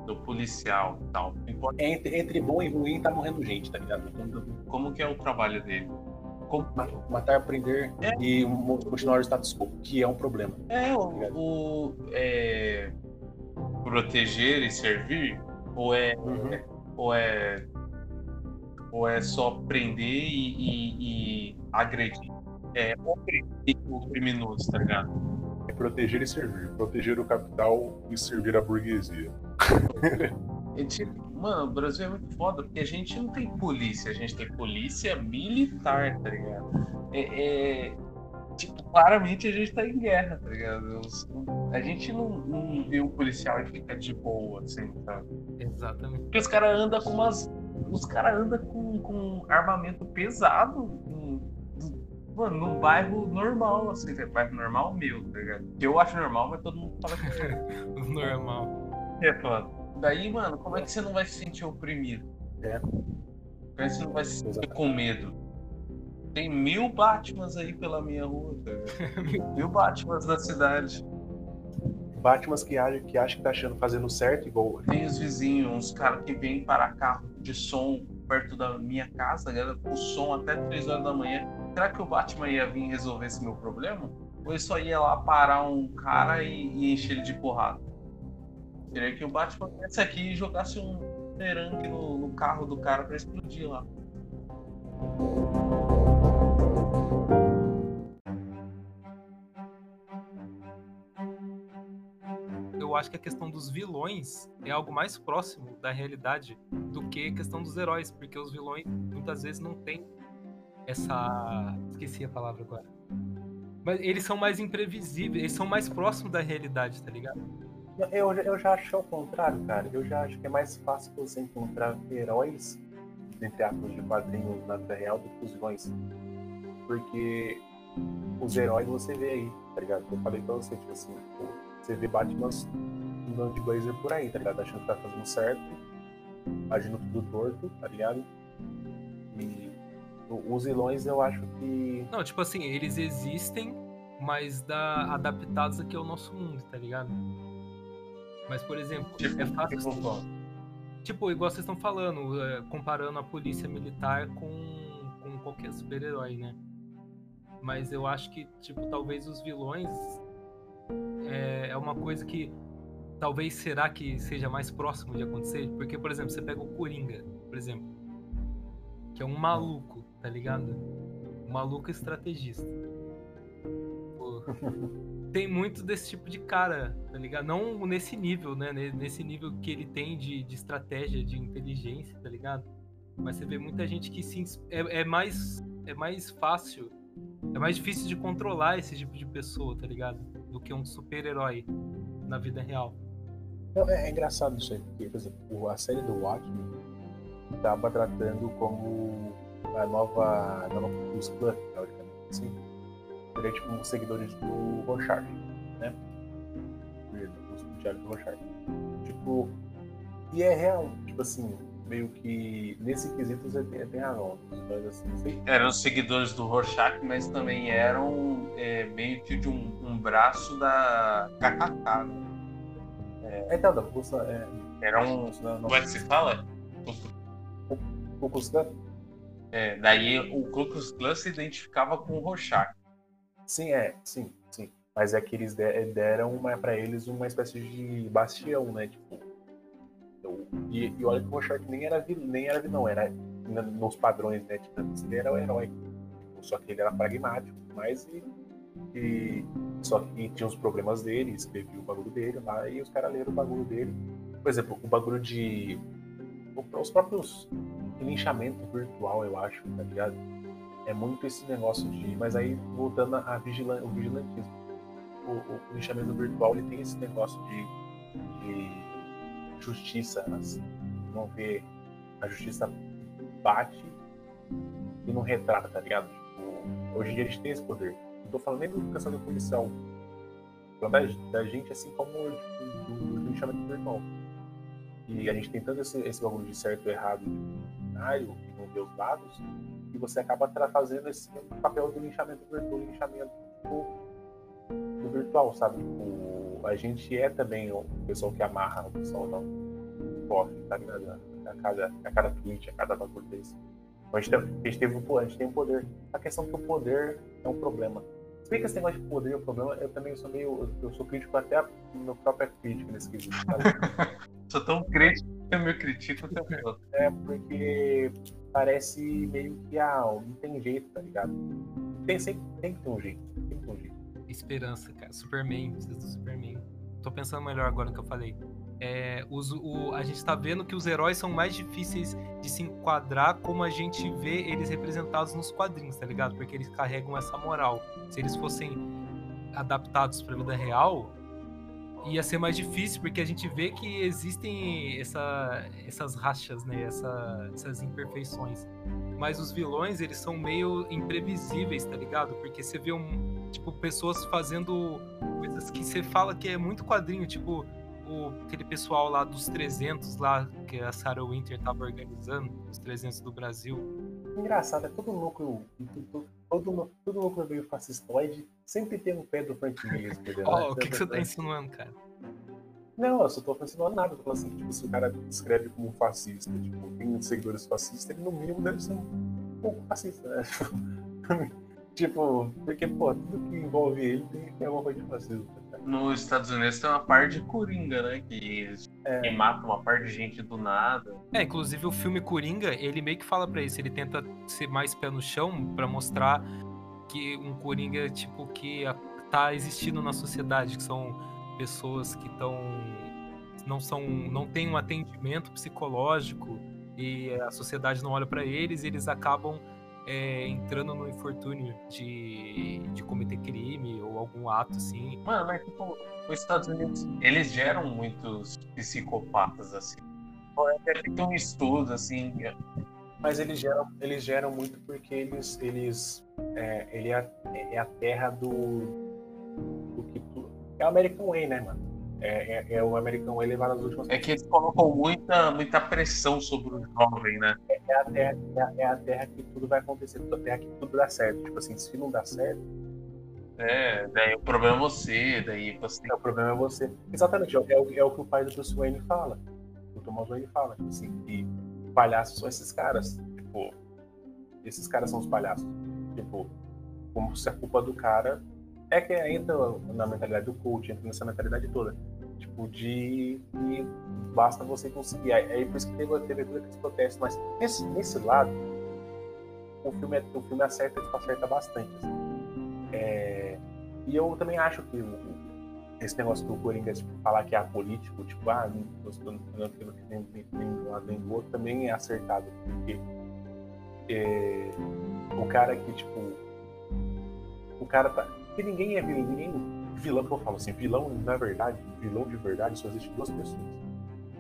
do policial e tal. Entre, entre bom e ruim tá morrendo gente, tá ligado? Como que é o trabalho dele? Como... Matar, prender é. e continuar o status quo, que é um problema. É, tá o, o é... proteger e servir, ou é, uhum. ou é ou é só prender e, e, e agredir. É oprimir o criminoso, tá ligado? É proteger e servir. Proteger o capital e servir a burguesia. É tipo, mano, o Brasil é muito foda, porque a gente não tem polícia, a gente tem polícia militar, tá ligado? É, é tipo, claramente a gente tá em guerra, tá ligado? A gente não, não vê um policial e fica de boa, assim, sabe? Exatamente. Porque os caras andam com umas. Os caras andam com, com armamento pesado, mano, num bairro normal, assim, bairro normal meu, tá ligado? Que eu acho normal, mas todo mundo fala que é normal. É foda. Daí, mano, como é que você não vai se sentir oprimido? É. Como é que você não vai se sentir com medo? Tem mil Batmans aí pela minha rua, cara. mil Batmans na cidade. Batmans que acha que, acha que tá achando fazendo certo igual. Tem os vizinhos, uns caras que vêm para carro de som perto da minha casa, galera, com som até 3 horas da manhã. Será que o Batman ia vir resolver esse meu problema? Ou ele só ia lá parar um cara e, e encher ele de porrada? Seria que o Batman viesse aqui e jogasse um merengue no, no carro do cara para explodir lá. Eu acho que a questão dos vilões é algo mais próximo da realidade do que a questão dos heróis, porque os vilões muitas vezes não têm essa. Esqueci a palavra agora. Mas eles são mais imprevisíveis, eles são mais próximos da realidade, tá ligado? Eu, eu já acho ao contrário, cara. Eu já acho que é mais fácil você encontrar heróis, entre aspas, de quadrinhos na vida real do que os vilões. Porque os heróis você vê aí, tá ligado? Eu falei pra você, tipo assim, você vê Batman andando de blazer por aí, tá ligado? Achando que tá fazendo certo, agindo tudo torto, tá ligado? E os vilões eu acho que. Não, tipo assim, eles existem, mas da, adaptados aqui ao nosso mundo, tá ligado? Mas, por exemplo, tipo, é fácil. Tipo, tipo, igual vocês estão falando, é, comparando a polícia militar com, com qualquer super-herói, né? Mas eu acho que, tipo, talvez os vilões é, é uma coisa que talvez será que seja mais próximo de acontecer? Porque, por exemplo, você pega o Coringa, por exemplo, que é um maluco, tá ligado? Um maluco estrategista. Pô, tem muito desse tipo de cara, tá ligado? Não nesse nível, né? Nesse nível que ele tem de, de estratégia, de inteligência, tá ligado? Mas você vê muita gente que se, é, é mais é mais fácil, é mais difícil de controlar esse tipo de pessoa, tá ligado? Do que um super-herói na vida real. É, é, engraçado isso aí, porque, por exemplo, a série do Watchmen estava tratando como a nova, a nova Cruz Clã, teoricamente, assim. Seria tipo um seguidores do Rorschach, né? Do Diário do Rorschach. Tipo, e é real, tipo assim, meio que nesse quesito você tem. Mas assim, sei. Eram seguidores do Rorschach, mas também eram é, meio que de um, um braço da KKK, né? É, então, da Custa. É, Era um. Como é que se fala? Klux Klan? É, daí o Klux Klan se identificava com o Rorschach. Sim, é, sim, sim. Mas é que eles deram uma, pra eles uma espécie de bastião, né? Tipo, e, e olha que o Rorschach nem era, nem era vilão, era nos padrões, né? Tipo, ele era o herói. Só que ele era pragmático, mas e, e só que tinha os problemas dele, escrevia o bagulho dele lá e os caras leram o bagulho dele. Por exemplo, o bagulho de. Os próprios linchamento virtual, eu acho, tá ligado? É muito esse negócio de. Mas aí, voltando a vigilan... o vigilantismo. O, o, o, linchamento virtual ele tem esse negócio de, de justiça. Assim, não vê. A justiça bate e não retrata, tá ligado? Tipo, hoje em dia eles têm esse poder tô falando nem do questão da punição. Falando da, gente, assim como tipo, do, do linchamento virtual. E a gente tem tanto esse, esse bagulho de certo e errado binário, que não vê os dados, que você acaba fazendo esse papel do linchamento virtual, linchamento do, do virtual, sabe? O, a gente é também o pessoal que amarra, o pessoal não corre, tá ligado? A cada, a cada tweet, a cada bagulho desse. Então, a gente, tem, a, gente teve, a gente tem um poder. A questão é que o poder é um problema. Se bem que esse negócio de poder é um problema, eu também sou meio. Eu sou crítico até a minha própria crítica nesse quesito. sou tão crítico que eu me critico até É, porque parece meio que ah, não tem jeito, tá ligado? Tem, sempre, tem que ter um jeito. Tem que ter um jeito. Esperança, cara. Superman, precisa do Superman. Tô pensando melhor agora no que eu falei. É, os, o, a gente está vendo que os heróis são mais difíceis de se enquadrar como a gente vê eles representados nos quadrinhos, tá ligado? Porque eles carregam essa moral. Se eles fossem adaptados para a vida real, ia ser mais difícil, porque a gente vê que existem essa, essas rachas, né? Essa, essas imperfeições. Mas os vilões, eles são meio imprevisíveis, tá ligado? Porque você vê um, tipo, pessoas fazendo coisas que você fala que é muito quadrinho, tipo o, aquele pessoal lá dos 300 lá que a Sarah Winter tava organizando, os 300 do Brasil. Engraçado, é todo núcleo, todo, todo, todo núcleo meio fascistoide sempre tem um pé do Frank Miller. Ó, oh, o que, que você tá insinuando, cara? Não, eu só tô insinuando nada. Eu tô falando assim, tipo, se o cara escreve como fascista, tipo, tem seguidores fascistas, ele no mínimo deve ser um pouco fascista, né? tipo, porque, pô, tudo que envolve ele tem, tem alguma coisa de fascismo nos Estados Unidos tem uma parte de Coringa, né? Que, é. que mata uma parte de gente do nada. É, inclusive o filme Coringa, ele meio que fala para isso, ele tenta ser mais pé no chão para mostrar que um Coringa, tipo, que tá existindo na sociedade, que são pessoas que estão não são não têm um atendimento psicológico e a sociedade não olha para eles, eles acabam é, entrando no infortúnio de, de cometer crime ou algum ato assim. Mano, mas tipo, os Estados Unidos, eles geram muitos psicopatas assim. Até tem um estudo assim. Mas eles geram, eles geram muito porque eles, eles é, ele é, é a terra do, do que é o American Way, né, mano? É, é, é, o American Way levado às últimas. É que eles colocam muita, muita pressão sobre o jovem, né? É, é, a terra, é, a, é a terra que tudo vai acontecer, é a terra que tudo dá certo. Tipo assim, se não dá certo. É, daí o problema é você, daí você é, O problema é você. Exatamente, é, é, o, é o que o pai do Bruce Wayne fala. O Thomas Wayne fala, tipo assim, que palhaços são esses caras. Tipo, esses caras são os palhaços. Tipo, como se a culpa do cara é que entra na mentalidade do coach, entra nessa mentalidade toda. Tipo, de que basta você conseguir. Aí por isso que teve, teve todo aquele protesto. Mas nesse, nesse lado, o filme, o filme acerta, tipo, acerta bastante. Assim. É, e eu também acho que esse negócio do Coringa, tipo, falar que é apolítico, tipo, ah, não estou nem, nem, nem do lado nem do outro, também é acertado. Porque é, o cara que, tipo, o cara tá porque ninguém é vilão, ninguém vilão que eu falo assim, vilão na verdade, vilão de verdade só existe duas pessoas.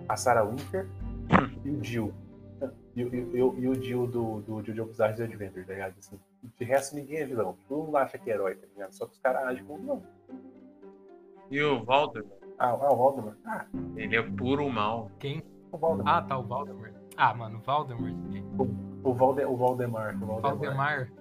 A Sarah Winter e o Jill. E, e, e, e o Jill do, do Jojo Bizarre Adventure, tá ligado? Assim, de resto ninguém é vilão. Todo mundo acha que é herói, tá ligado? Só que os caras agem como vilão. E o Voldemort? Ah, ah, o Voldemort. Ah. Ele é puro mal. Quem? O Voldemort. Ah, tá, o Voldemort. Ah, mano, o Voldemort. O, o, Valde, o Valdemar. O Valdemar. Valdemar.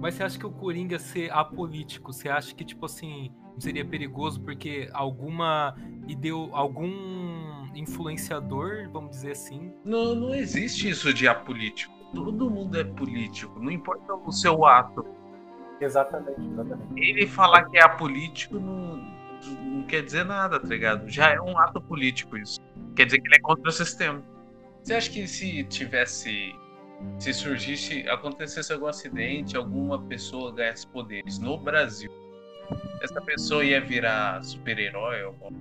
Mas você acha que o Coringa ser apolítico, você acha que, tipo assim, seria perigoso porque alguma ideu, algum influenciador, vamos dizer assim? Não, não existe isso de apolítico. Todo mundo é político, não importa o seu ato. Exatamente, exatamente. Ele falar que é apolítico não, não quer dizer nada, tá ligado? Já é um ato político isso. Quer dizer que ele é contra o sistema. Você acha que se tivesse se surgisse, acontecesse algum acidente, alguma pessoa ganhasse poderes no Brasil, essa pessoa ia virar super-herói? Ou...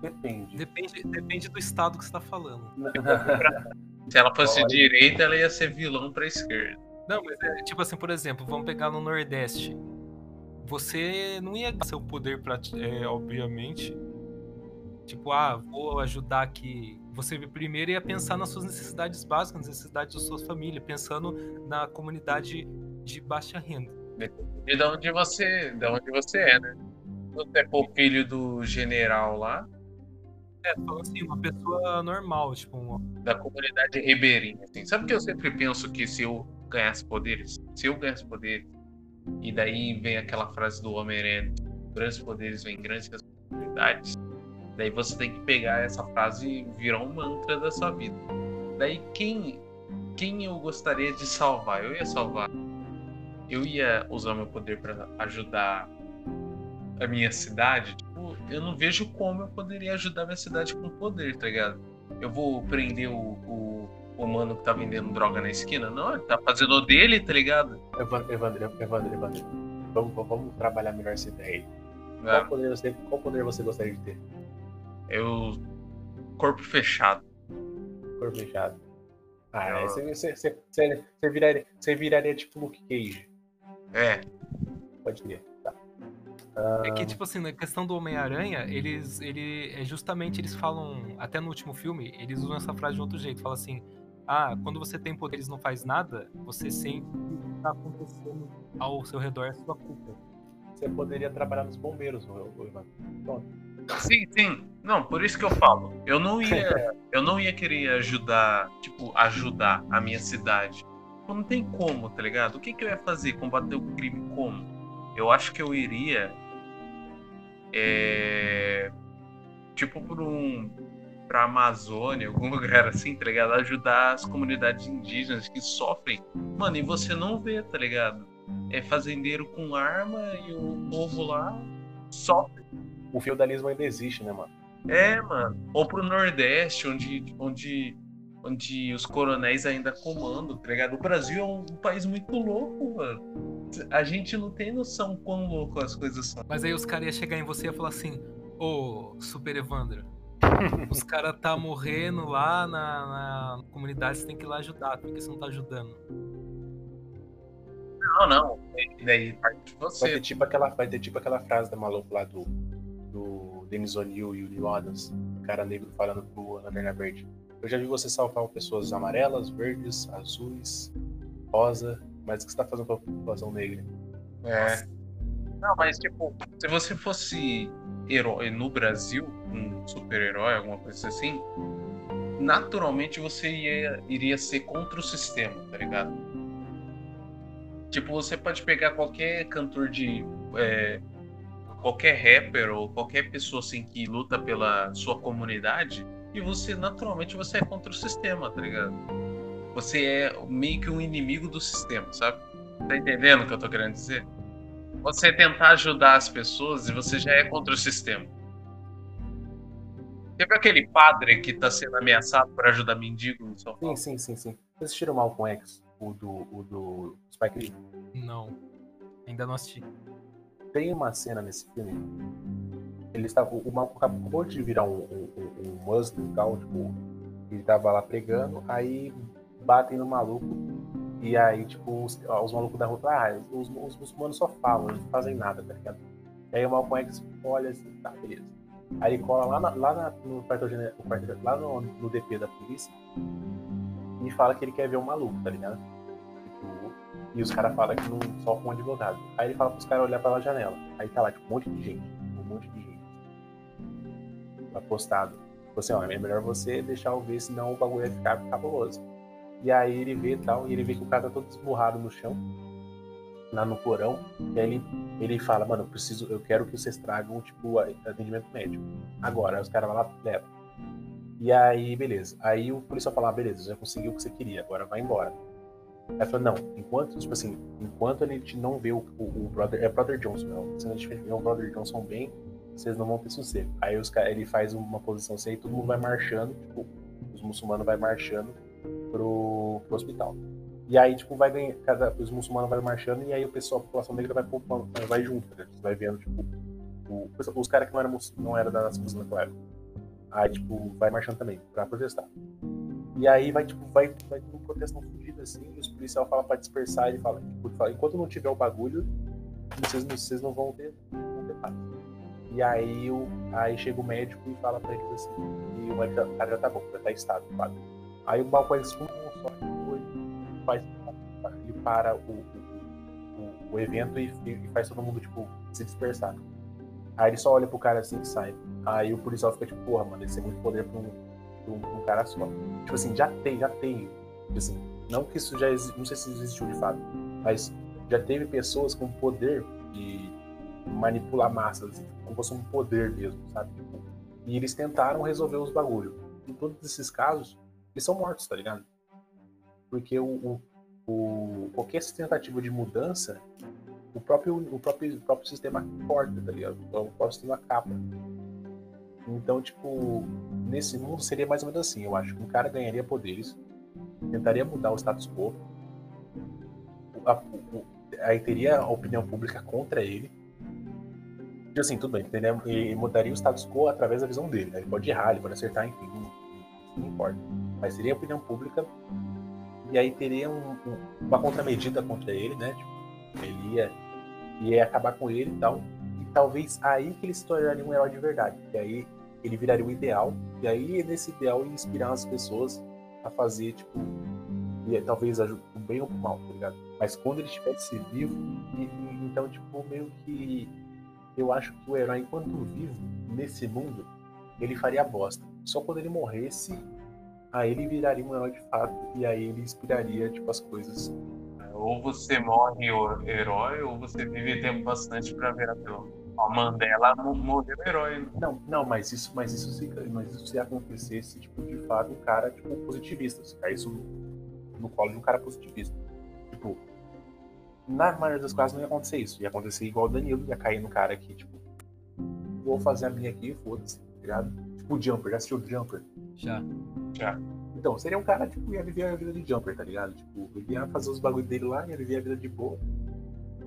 Depende. Depende. Depende do estado que você está falando. se ela fosse Olha. direita, ela ia ser vilão para esquerda. Não, mas é tipo assim, por exemplo, vamos pegar no Nordeste. Você não ia dar seu poder para, é, obviamente. Tipo, ah, vou ajudar aqui você primeiro ia pensar nas suas necessidades básicas, nas necessidades da sua família, pensando na comunidade de baixa renda. E de onde você, de onde você é, né? Você é o filho do general lá? É, falando assim, uma pessoa normal, tipo, uma... da comunidade ribeirinha, assim. Sabe que eu sempre penso que se eu ganhasse poderes, se eu ganhasse poderes, e daí vem aquela frase do Homem-Aranha, grandes poderes vêm grandes responsabilidades Daí você tem que pegar essa frase e virar um mantra da sua vida. Daí quem quem eu gostaria de salvar? Eu ia salvar. Eu ia usar meu poder para ajudar a minha cidade. Tipo, eu não vejo como eu poderia ajudar minha cidade com poder, tá ligado? Eu vou prender o, o, o mano que tá vendendo droga na esquina? Não, ele tá fazendo o dele, tá ligado? Evandro, Evandro, Evandro, Evandro. Vamos, vamos trabalhar melhor essa ideia aí. Qual, é. poder você, qual poder você gostaria de ter? Eu. Corpo fechado. Corpo fechado. Ah, eu... você, você, você, você, viraria, você viraria tipo Luke Cage. É. Pode ir. Tá. É que, tipo assim, na questão do Homem-Aranha, eles. Ele, é justamente eles falam. Até no último filme, eles usam essa frase de outro jeito. Fala assim. Ah, quando você tem poderes e não faz nada, você sente que está acontecendo ao seu redor é sua culpa. Você poderia trabalhar nos bombeiros, Ivan. Pronto. Sim, sim. Não, por isso que eu falo. Eu não ia, eu não ia querer ajudar, tipo, ajudar a minha cidade. não tem como, tá ligado? O que, que eu ia fazer? Combater o crime como? Eu acho que eu iria. É, tipo, por um. pra Amazônia, algum lugar assim, tá ligado? Ajudar as comunidades indígenas que sofrem. Mano, e você não vê, tá ligado? É fazendeiro com arma e o povo lá sofre o feudalismo ainda existe, né, mano? É, mano. Ou pro Nordeste, onde, onde, onde os coronéis ainda comandam, tá ligado? O Brasil é um, país muito louco, mano. a gente não tem noção quão louco as coisas são. Mas aí os caras iam chegar em você e ia falar assim: Ô, Super Evandro, os caras tá morrendo lá na, na, comunidade, você tem que ir lá ajudar, porque você não tá ajudando. Não, não. E daí parte de você. Vai ter tipo aquela, vai ter tipo aquela frase da maluco lá do, do Denis O'Neill e o Neil Adams, cara negro falando pro Lanterna Verde. Eu já vi você salvar pessoas amarelas, verdes, azuis, rosa, mas o que você tá fazendo com a população negra? É. Não, mas tipo, se você fosse herói no Brasil, um super-herói, alguma coisa assim, naturalmente você ia, iria ser contra o sistema, tá ligado? Tipo, você pode pegar qualquer cantor de. É, qualquer rapper ou qualquer pessoa assim que luta pela sua comunidade e você naturalmente você é contra o sistema, tá ligado? Você é meio que um inimigo do sistema, sabe? Tá entendendo o que eu tô querendo dizer? Você tentar ajudar as pessoas e você já é contra o sistema. Teve aquele padre que tá sendo ameaçado por ajudar mendigo no São Paulo? Sim, sim, sim, sim. Vocês assistiram Malcolm X, o do, o do Spike Lee? Não. Ainda não assisti. Tem uma cena nesse filme ele estava, o Malcolm acabou de virar um, um, um Muslim e tal, tipo, ele tava lá pregando, aí batem no maluco, e aí, tipo, os, os malucos da rua ah, os, os muçulmanos só falam, eles não fazem nada, tá ligado? E aí o Malcolm X olha assim, tá, beleza. Aí ele cola lá, na, lá na, no quartel lá no, no DP da polícia e fala que ele quer ver um maluco, tá ligado? E os caras falam que não só com um advogado. Aí ele fala pros caras olhar pela janela. Aí tá lá, tipo, um monte de gente. Um monte de gente apostado. Tipo assim, ó, é melhor você deixar eu ver, senão o bagulho vai ficar cabuloso. E aí ele vê tal, e ele vê que o cara tá todo esburrado no chão, lá no porão, e aí ele, ele fala, mano, eu preciso, eu quero que vocês tragam, tipo, atendimento médico. Agora, aí os caras vão lá, leva. E aí, beleza. Aí o policial fala, ah, beleza, já conseguiu o que você queria, agora vai embora. Aí fala, não, enquanto, tipo assim, enquanto ele não vê o, o, o brother, é Brother Johnson, não, se a gente vê o Brother Johnson bem, vocês não vão ter sossego. Aí os, ele faz uma posição assim, aí todo mundo vai marchando, tipo, os muçulmanos vai marchando pro, pro hospital. E aí, tipo, vai ganhar, cada, os muçulmanos vai marchando e aí o pessoal, a população negra vai, vai junto, né? Vai vendo, tipo, o, os caras que não eram não era da nação naquela época. Aí, tipo, vai marchando também, pra protestar. E aí vai, tipo, vai, vai ter uma proteção assim, e os policiais falam pra dispersar, ele fala, tipo, fala, enquanto não tiver o bagulho, vocês, vocês não vão ter, não ter paz. E aí, o, aí chega o médico e fala pra eles assim, e o médico, cara já tá bom, já tá estável, quase. Aí o Malcolm com só ele faz ele para o, o, o evento e, e, faz todo mundo, tipo, se dispersar. Aí ele só olha pro cara assim e sai. Aí o policial fica tipo, porra, mano, esse é muito poder pra um, um, um cara só. Tipo assim, já tem, já tem. Tipo assim, não que isso já existe, não sei se existiu de fato, mas já teve pessoas com poder de manipular massas, assim, como fosse um poder mesmo, sabe? E eles tentaram resolver os bagulhos. Em todos esses casos, eles são mortos, tá ligado? Porque o, o, o qualquer tentativa de mudança, o próprio, o próprio, o próprio sistema corta, tá ligado? O próprio sistema capa. Então, tipo, nesse mundo seria mais ou menos assim. Eu acho um cara ganharia poderes, tentaria mudar o status quo, a, aí teria a opinião pública contra ele, Tipo assim, tudo bem, ele, ele mudaria o status quo através da visão dele. Né? Ele pode errar, ele pode acertar, enfim, não, não importa. Mas seria a opinião pública e aí teria um, um, uma contramedida contra ele, né? Tipo, ele ia, ia acabar com ele e tal. E talvez aí que ele se tornaria um herói de verdade. E aí ele viraria o ideal. E aí nesse ideal inspirar as pessoas a fazer, tipo, e, talvez o bem ou o mal, tá ligado? Mas quando ele estivesse vivo, e, e, então, tipo, meio que eu acho que o herói, enquanto vivo nesse mundo, ele faria bosta. Só quando ele morresse, aí ele viraria um herói de fato e aí ele inspiraria tipo as coisas. Ou você morre herói, ou você vive tempo bastante para ver a A Mandela morreu herói. Não, não, mas isso, mas isso se, mas isso se acontecesse, tipo, de fato, um cara tipo positivista, se caísse no, no colo de um cara positivista. Tipo, na maioria das casos não ia acontecer isso. Ia acontecer igual o Danilo, ia cair no cara aqui, tipo, vou fazer a minha aqui e foda-se, tá ligado? Tipo o Jumper, já assistiu o Jumper? Já. Já. Então, seria um cara, tipo, ia viver a vida de Jumper, tá ligado? Tipo, ele ia fazer os bagulhos dele lá, ia viver a vida de boa.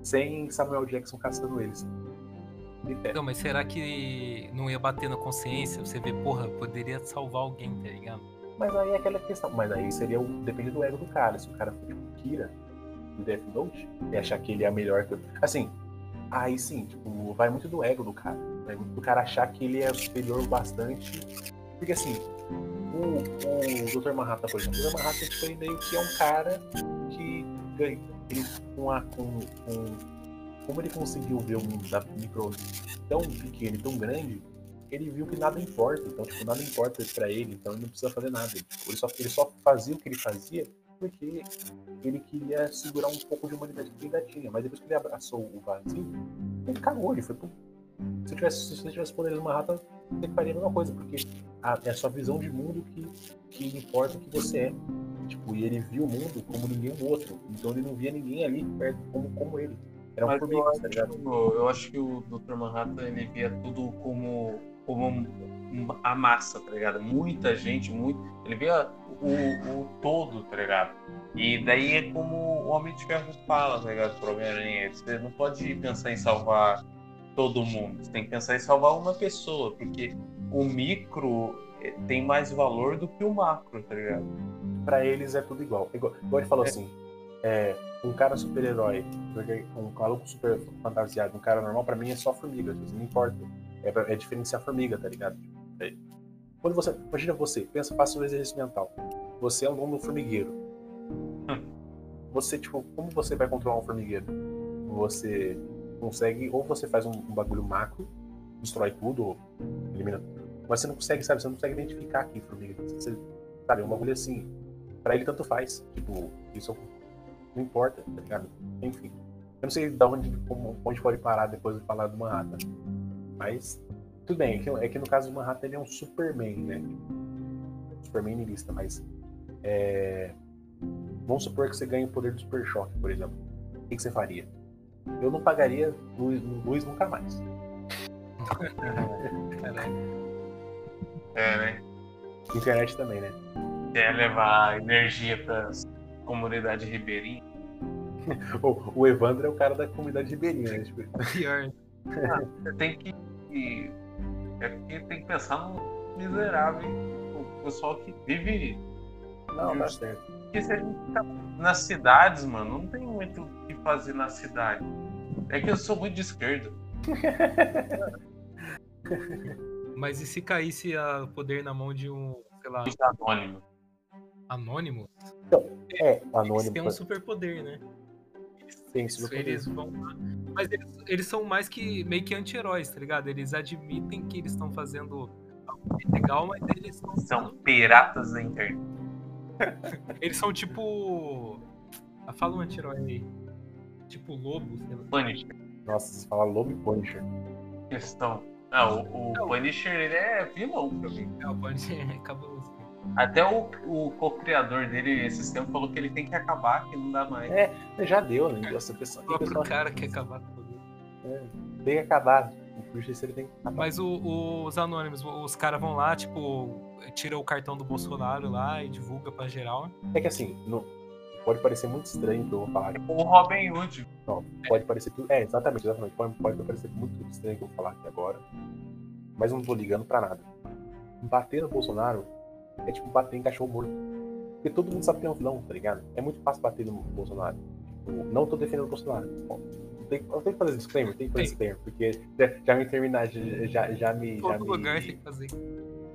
sem Samuel Jackson caçando eles. Não, mas será que não ia bater na consciência? Você vê, porra, poderia salvar alguém, tá ligado? Mas aí é aquela questão. Mas aí seria o. Depende do ego do cara. Se o cara for tipo Kira do Death Note e achar que ele é melhor que. Assim, aí sim, tipo, vai muito do ego do cara. Vai muito do cara achar que ele é superior bastante. Porque assim, o, o Dr. Manhattan, por exemplo, o Dr. Manhattan tipo, ele meio que é um cara que ganha. Com, a, com, com como ele conseguiu ver um da micro tão pequeno e tão grande, ele viu que nada importa. Então, tipo, nada importa para ele, então ele não precisa fazer nada. Ele, só, ele só fazia o que ele fazia porque ele queria segurar um pouco de humanidade que ele ainda tinha. Mas depois que ele abraçou o vazio, ele cagou, ele foi pro... Se eu tivesse, se você tivesse poderes uma rata, você faria a mesma coisa, porque a, é a sua visão de mundo que, que importa o que você é. Tipo, e ele viu o mundo como ninguém outro. Então ele não via ninguém ali perto como, como ele. Era um formiga, tá ligado? Eu acho que o Dr. Manhattan ele via tudo como, como a massa, tá ligado? Muita gente, muito. Ele via o, o todo, tá ligado? E daí é como o Homem de Ferro fala, tá ligado? Pro Homem-Aranha. Você não pode pensar em salvar todo mundo. Você tem que pensar em salvar uma pessoa, porque o micro eh, tem mais valor do que o macro, tá ligado? Pra eles é tudo igual. Igual, igual ele falou é. assim: é, um cara super-herói, um maluco super fantasiado, um cara normal, pra mim é só formiga, não importa. É, é diferenciar formiga, tá ligado? É. Quando você. Imagina você, pensa, faça um exercício mental. Você é um dono do formigueiro. Hum. Você, tipo, como você vai controlar um formigueiro? Você consegue, ou você faz um, um bagulho macro, destrói tudo, ou elimina tudo. Mas você não consegue, sabe? Você não consegue identificar aqui formiga. Você, sabe, é um bagulho assim. Pra ele tanto faz. Tipo, isso não importa, tá ligado? Enfim. Eu não sei de onde, como, onde pode parar depois de falar do Manhattan. Mas, tudo bem. É que, é que no caso do Manhattan ele é um Superman, né? Superman niilista, mas. É... Vamos supor que você ganhe o poder do Super Choque, por exemplo. O que, que você faria? Eu não pagaria luz, luz nunca mais. é, né? Internet também, né? Quer levar energia para comunidade ribeirinha? o, o Evandro é o cara da comunidade ribeirinha, né? Tipo... Pior. Ah, você tem que. É porque tem que pensar no miserável, o pessoal que vive. Não, tá certo. Porque se a gente ficar nas cidades, mano, não tem muito o que fazer na cidade. É que eu sou muito de esquerda. Mas e se caísse a poder na mão de um, sei lá. Anônimo. Anônimo? Então, é, anônimo. Eles têm um superpoder, né? Tem superpoder. Eles vão. Mas eles, eles, são mais que meio que anti-heróis, tá ligado? Eles admitem que eles estão fazendo algo legal, mas eles são. São piratas da internet. eles são tipo. Ah, fala um anti-herói aí. Tipo lobo, sei lá. Punisher. Nossa, você fala lobo e Punisher. Questão. Ah, o, o Punisher ele é vilão pra mim. É, o Punisher é cabuloso. Até o, o co-criador dele esses tempos falou que ele tem que acabar, que não dá mais. É, já deu, né? Essa pessoa. O próprio cara quer acabar com tudo. É, tem que acabar. O ele tem que acabar. Mas o, os anônimos, os caras vão lá, tipo, tira o cartão do Bolsonaro lá e divulga pra geral. É que assim, no, pode parecer muito estranho que eu vou falar. Tipo o Robin Hood. Não, pode é. parecer tudo. É, exatamente, exatamente. Pode, pode parecer muito estranho que eu vou falar aqui agora. Mas não tô ligando pra nada. Bater no Bolsonaro é tipo bater em cachorro morto. Porque todo mundo sabe que é um vilão, tá ligado? É muito fácil bater no Bolsonaro. Tipo, não tô defendendo o Bolsonaro. Tem, eu tenho que fazer disclaimer, tem que fazer disclaimer, porque já, já me terminar, já, já me. Todo já lugar me, tem que fazer.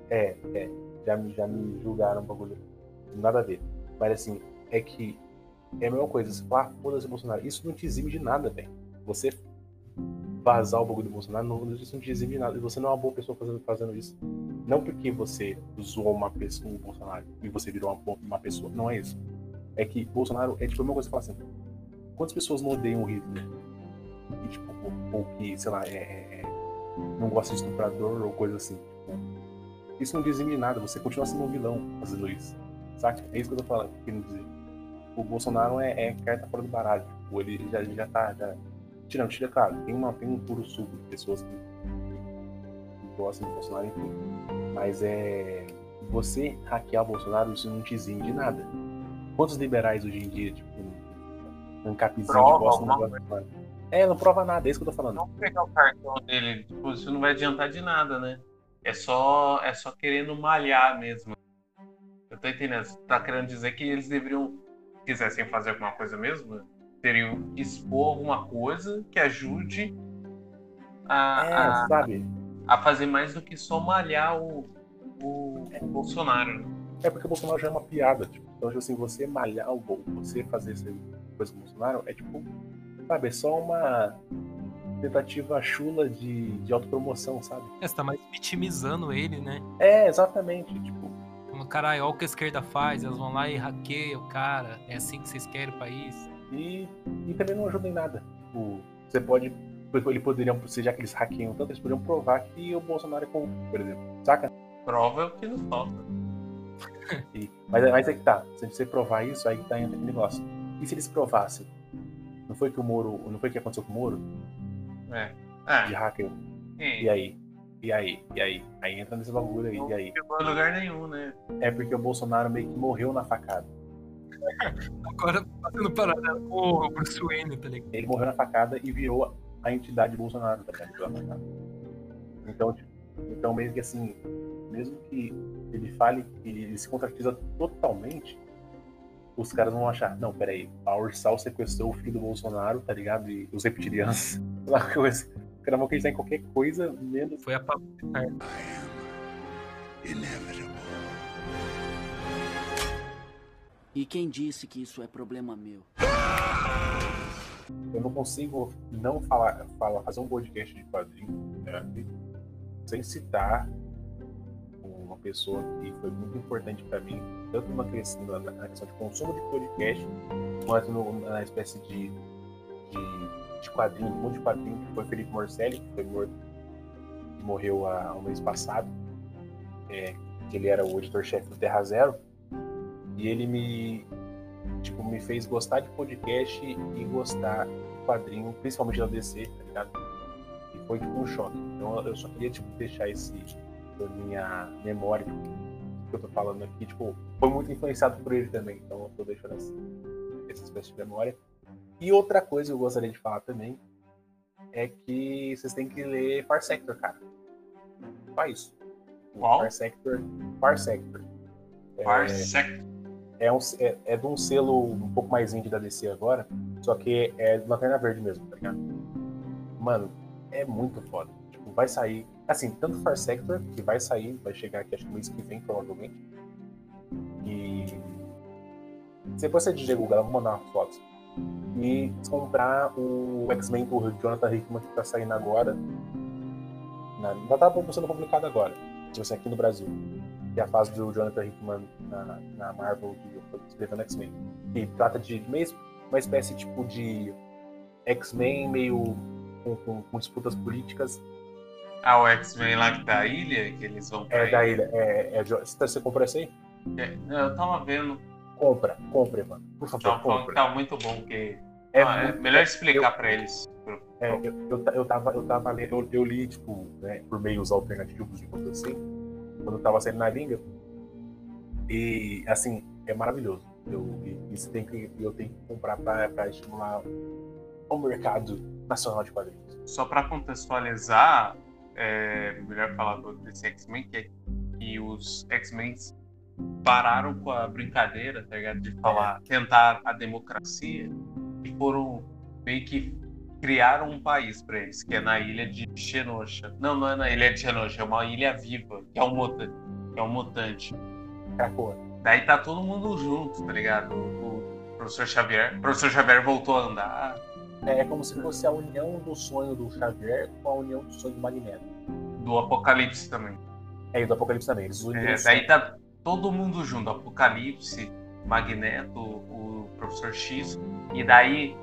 É, é. Já, já me julgaram um bagulho. Nada a ver. Mas assim, é que é a mesma coisa. Você fala, ah, foda-se Bolsonaro. Isso não te exime de nada, velho. Você vazar o bagulho do Bolsonaro, não, isso não te nada. E você não é uma boa pessoa fazendo, fazendo isso. Não porque você zoou uma pessoa, o Bolsonaro, e você virou uma, uma pessoa. Não é isso. É que Bolsonaro é tipo a mesma coisa que falar assim: quantas pessoas não odeiam o Hitler? E, tipo, ou, ou que, sei lá, é, é, é não gosta de estuprador ou coisa assim. Tipo, isso não dizime nada, você continua sendo um vilão fazendo isso. Saca? É isso que eu tô falando, querendo dizer. O Bolsonaro é, é carta fora do baralho. Tipo, ele já, já tá. Já... Tirando, tira, claro, tem, uma, tem um puro suco de pessoas que, gostam do Bolsonaro, enfim. Mas é. Você hackear o Bolsonaro, isso não te exime de nada. Quantos liberais hoje em dia, tipo, um capzinho gostam do Bolsonaro? É, não prova nada, é isso que eu tô falando. Não pegar o cartão dele, tipo, isso não vai adiantar de nada, né? É só, é só querendo malhar mesmo. Eu tô entendendo. Você tá querendo dizer que eles deveriam, se quisessem fazer alguma coisa mesmo, que expor alguma coisa que ajude a, É, a, sabe? a fazer mais do que só malhar o, o, o Bolsonaro. né? É porque o Bolsonaro já é uma piada. Tipo, então, tipo assim, você malhar o você fazer essa coisa com o Bolsonaro é tipo, sabe, é só uma tentativa chula de, de autopromoção, sabe? É, você tá mais vitimizando ele, né? É, exatamente. Tipo, caralho, olha o que a esquerda faz, elas vão lá e hackeiam o cara. É assim que vocês querem o país. E, e também não ajuda em nada. Tipo, você pode. Ele poderiam, já que eles hackeiam tanto, eles poderiam provar que o Bolsonaro é corrupto, por exemplo. Saca? Prova é o que nos falta. E- mas, mas é que tá. Se você provar isso, aí que tá entra aquele negócio. E se eles provassem? Não foi que o Moro. Não foi o que aconteceu com o Moro? É. De É, hacker? e E aí? E aí? E aí? Aí entra nesse bagulho aí. E aí? não chegou a lugar nenhum, né? É porque o Bolsonaro meio que morreu na facada. Agora, fazendo paralelo com o Bruce Wayne, tá ligado? Ele morreu na facada e virou a entidade Bolsonaro, tá ligado? Então, tipo, então meio que assim, mesmo que ele fale que ele se contradiza totalmente, os caras vão achar, não, peraí, a Ursal sequestrou o filho do Bolsonaro, tá ligado? E os reptilianos, lá, coisa. Os caras vão acreditar em qualquer coisa, menos. Foi a Pablo Vittar. E quem disse que isso é problema meu? Eu não consigo não falar, falar fazer um podcast de quadrinho né, sem citar uma pessoa que foi muito importante para mim, tanto na questão, de consumo de podcast, quanto no- na espécie de, de, de quadrinho, mundo de quadrinho, que foi Felipe Morcelli, que foi morto, morreu há um mês passado, é, que ele era o editor-chefe do Terra Zero, e ele me, tipo, me fez gostar de podcast e gostar de quadrinho, principalmente da DC, tá ligado? E foi tipo um choque. Então eu só queria tipo, deixar esse da minha memória que eu tô falando aqui, tipo, foi muito influenciado por ele também. Então eu tô deixando essa, essa espécie de memória. E outra coisa que eu gostaria de falar também é que vocês têm que ler Far Sector, cara. Só isso. Qual? Far Sector. Far Sector. Far É, Sector. É, um, é, é de um selo um pouco mais indie da DC agora, só que é Lanterna Verde mesmo, tá ligado? Mano, é muito foda. Tipo, vai sair. Assim, tanto Far Sector, que vai sair, vai chegar aqui acho que mês que vem, provavelmente. E. Depois você diga Google, eu vou mandar umas fotos. E comprar o X-Men do Jonathan Hickman que tá saindo agora. Na, já tá sendo publicado agora. Tipo assim, aqui no Brasil que é a fase do Jonathan Hickman na, na Marvel que eu escrevendo X-Men. Que trata de mesmo uma espécie tipo de X-Men meio com, com- com disputas políticas. Ah, o X-Men lá que da ilha, que eles vão pra É da ilha. É, é, Jo- você, comprou esse aí? É, Eu tava vendo, Compra, compre, mano. Por favor, que compra. tá muito bom, porque É, Ah, é melhor explicar pra eles. É, eu, eu, eu tava, eu tava lendo, eu, eu li, tipo, né, por meios alternativos, digamos assim, quando eu tava saindo na língua. E, assim, é maravilhoso. Eu, isso tem que, eu tenho que comprar pra, pra estimular o mercado nacional de quadrinhos. Só pra contextualizar, é melhor falar desse X-Men, que, é que os X-Men pararam com a brincadeira, tá ligado? De falar, tentar a democracia e foram meio que criaram um país pra eles, que é na ilha de Genosha. Não, não é na ilha de Genosha, é uma ilha viva, que é um mutante. Que é um mutante. Daí tá todo mundo junto, tá ligado? O professor Xavier. O professor Xavier voltou a andar. É como se fosse a união do sonho do Xavier com a união do sonho do Magneto. Do Apocalipse também. É, e do Apocalipse também. Eles É, o daí tá todo mundo junto, Apocalipse, Magneto, o Professor X, e daí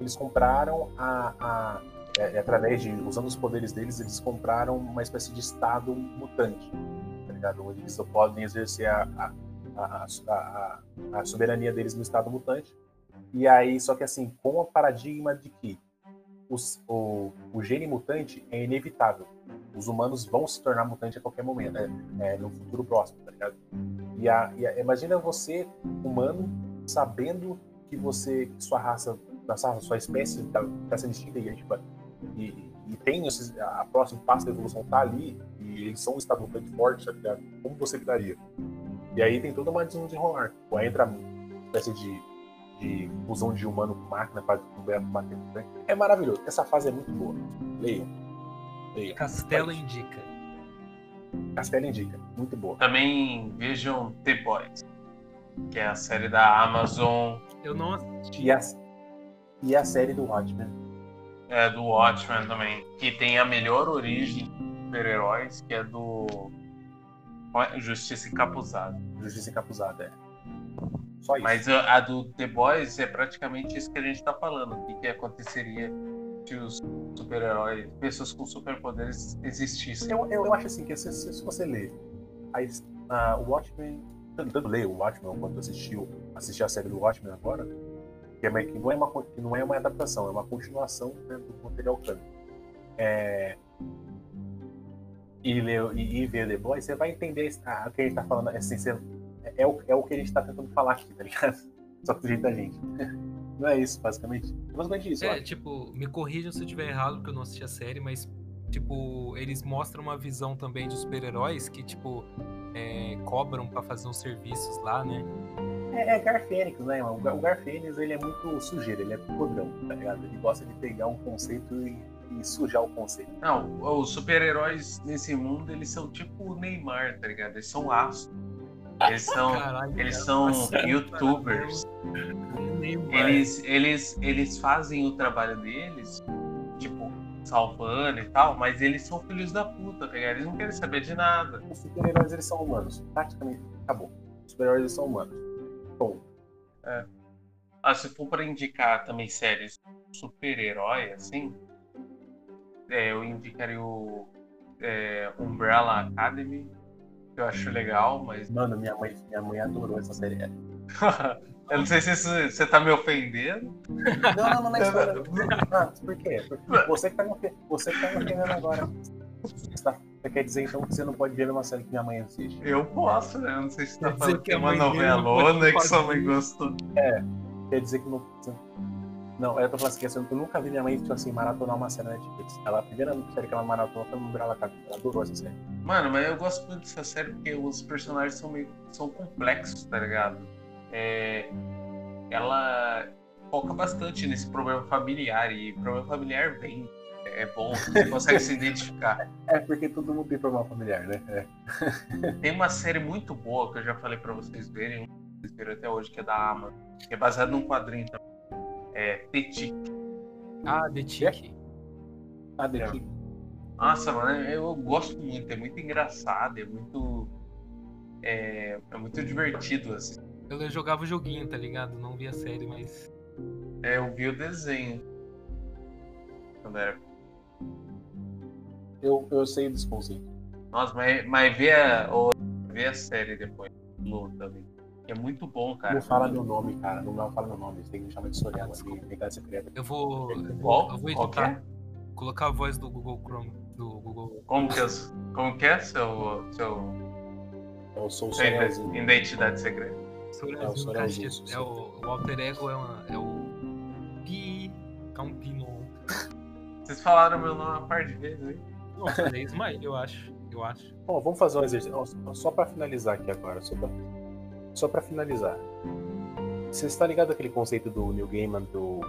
Eles compraram a. a é, é, através de. Usando os poderes deles, eles compraram uma espécie de estado mutante. Tá ligado? Onde eles podem exercer a, a, a, a, soberania deles no estado mutante. E aí, só que assim, com o paradigma de que os, o, o gene mutante é inevitável. Os humanos vão se tornar mutante a qualquer momento, né? É, no futuro próximo, tá ligado? E, a, e imagina você, humano, sabendo que você, que sua raça nossa, sua espécie está tá sendo extinta e, tipo, e, e tem esses, a próxima passo da evolução tá ali e eles são um estado muito forte, tá ligado? Como você lidaria? E aí tem toda uma desenrolar. Tipo, aí entra uma espécie de, de fusão de humano com máquina para bater. Né? É maravilhoso. Essa fase é muito boa. Leiam. Leiam. Castelo indica. Castelo indica. Muito boa. Também vejam The Boys, que é a série da Amazon. Eu não assisti. E a, e a série do Watchmen. É, do Watchmen também. Que tem a melhor origem de super-heróis, que é do Justiça Encapuzada. Justiça Encapuzada, é. Só isso. Mas a do The Boys é praticamente isso que a gente tá falando. O que, que aconteceria se os super-heróis, pessoas com superpoderes existissem? Eu, eu, eu, acho assim, que se, se você ler o Watchmen, tanto ler o Watchmen quanto assistiu, assistir a série do Watchmen agora, que, é, que, não, é uma, que não é uma adaptação, é uma continuação né, do material canônico. É, e, ler, e, e ver The Boys, você vai entender o que a gente tá falando. Assim, você, é, o, é o que a gente tá tentando falar aqui, tá ligado? Só que do jeito da gente. Não é isso, basicamente. É basicamente isso. É, tipo, me corrijam se eu estiver errado, porque eu não assisti a série, mas, tipo, eles mostram uma visão também de super-heróis que, tipo, é, cobram para fazer uns serviços lá, né? É, é Garfênix, né? O Garfênix, ele é muito sujeiro, ele é podrão, tá ligado? Ele gosta de pegar um conceito e e sujar o conceito. Não, os super-heróis nesse mundo, eles são tipo o Neymar, tá ligado? Eles são astros. Eles são, Caralho, eles são youtubers. Eles, eles, eles fazem o trabalho deles, salvando e tal, mas eles são filhos da puta, tá ligado? Eles não querem saber de nada. Os super-heróis, eles são humanos. Praticamente, acabou. Os super-heróis, eles são humanos. Bom. É. Ah, se for pra indicar também séries super-herói, assim, é, eu indicaria o é, Umbrella Academy, que eu acho legal, mas. Mano, minha mãe, minha mãe adorou essa série. eu não sei se você tá me ofendendo. Não, não, não, não é ah, Por quê? Porque você que tá me, você que tá me ofendendo agora. Você quer dizer então que você não pode ver uma série que minha mãe assiste? Eu posso, né? Eu não sei se você tá falando que é uma novelona que sua mãe gostou. É, quer dizer que não. Não, eu tô falando assim, eu nunca vi minha mãe, tipo assim, maratonar uma série na Netflix. Ela, a primeira série que ela maratonou foi Umbrella Academy. Ela adorou essa série. Mano, mas eu gosto muito dessa série porque os personagens são meio são complexos, tá ligado? É, ela foca bastante nesse problema familiar e problema familiar vem. É bom, você consegue se identificar. É porque todo mundo tem problema familiar, né? É. Tem uma série muito boa que eu já falei pra vocês verem, vocês viram até hoje, que é da Amazon, que é baseada num quadrinho também é The Tick. Ah, The Tick. Ah, The Tick. Nossa, mano, eu gosto muito, é muito engraçado, é muito. É, é muito divertido, assim. Eu jogava o joguinho, tá ligado? Não vi a série, mas. É, eu vi o desenho. Quando era. Eu, eu sei desse conceito. Nossa, mas, mas vê, a, vê a série depois. Lu também é muito bom, cara. Não fala meu nome, cara. Não, fala meu nome. Você tem que me chamar de Sorella. Eu vou. Eu vou, eu vou editar. Colocar a voz do Google Chrome. Do Google. Como que é, como que é seu. seu... Eu sou o Sorelzinho. Identidade secreta. É, o, é o, o alter ego é, uma, é o. Pi. Campino. Vocês falaram meu nome uma par de vezes aí. Não, falei Ismael, eu acho. Eu acho. Bom, vamos fazer um exercício. Só pra finalizar aqui agora. Só pra só para finalizar. Você está ligado àquele conceito do Neil Gaiman do,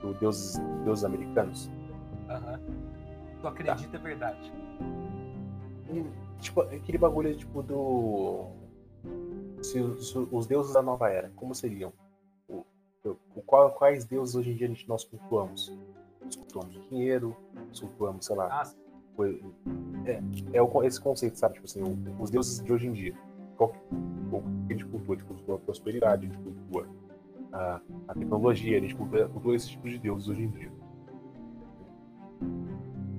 do deuses, deuses americanos? Aham. Tu acredita tá. é verdade. tipo, aquele bagulho tipo do. Se, se, os deuses da nova era, como seriam? O, o, qual, quais deuses hoje em dia a gente, nós cultuamos? Nós cultuamos o dinheiro, nós cultuamos, sei lá. Ah, é, é o, esse conceito, sabe? Tipo assim, os deuses de hoje em dia qual, a gente cultua? A gente cultua a prosperidade, a gente cultua a, a tecnologia, a gente cultua, cultua esses tipos de deuses hoje em dia.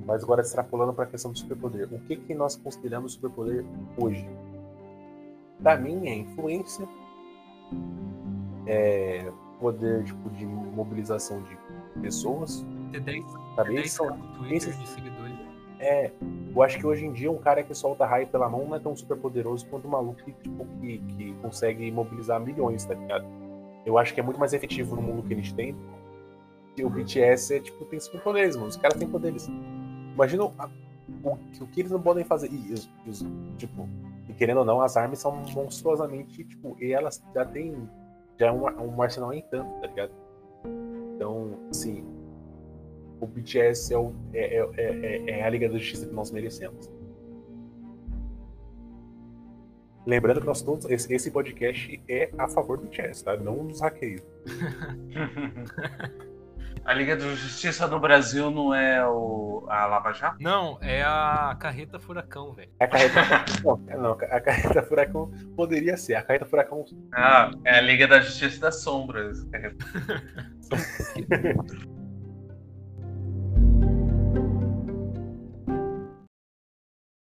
Mas agora extrapolando para a questão do superpoder, o que, que nós consideramos superpoder hoje? Para mim é influência, é poder tipo, de mobilização de pessoas. Ter 10, sabe? 10 são, Twitter de seguidores. É, eu acho que hoje em dia um cara que solta raio pela mão não é tão super poderoso quanto um maluco que, tipo, que, que consegue mobilizar milhões, tá ligado? Eu acho que é muito mais efetivo no mundo que a gente tem o BTS é tipo, tem superpoderes, mano. Os caras têm poderes. Imagina o, o, o, que eles não podem fazer. E, os, os, tipo, e querendo ou não, as armas são monstruosamente, tipo, e elas já tem. Já é um, um arsenal em tanto, tá ligado? Então, assim, o BTS é, o, é, é, é, é a Liga da Justiça que nós merecemos. Lembrando que nós todos, esse, esse podcast é a favor do BTS, tá? Não dos hackeios. A Liga da Justiça no Brasil não é o, a Lava Jato? Não, é a Carreta Furacão, velho. A Carreta não, não, a Carreta Furacão poderia ser. A Carreta Furacão. Ah, é a Liga da Justiça das Sombras.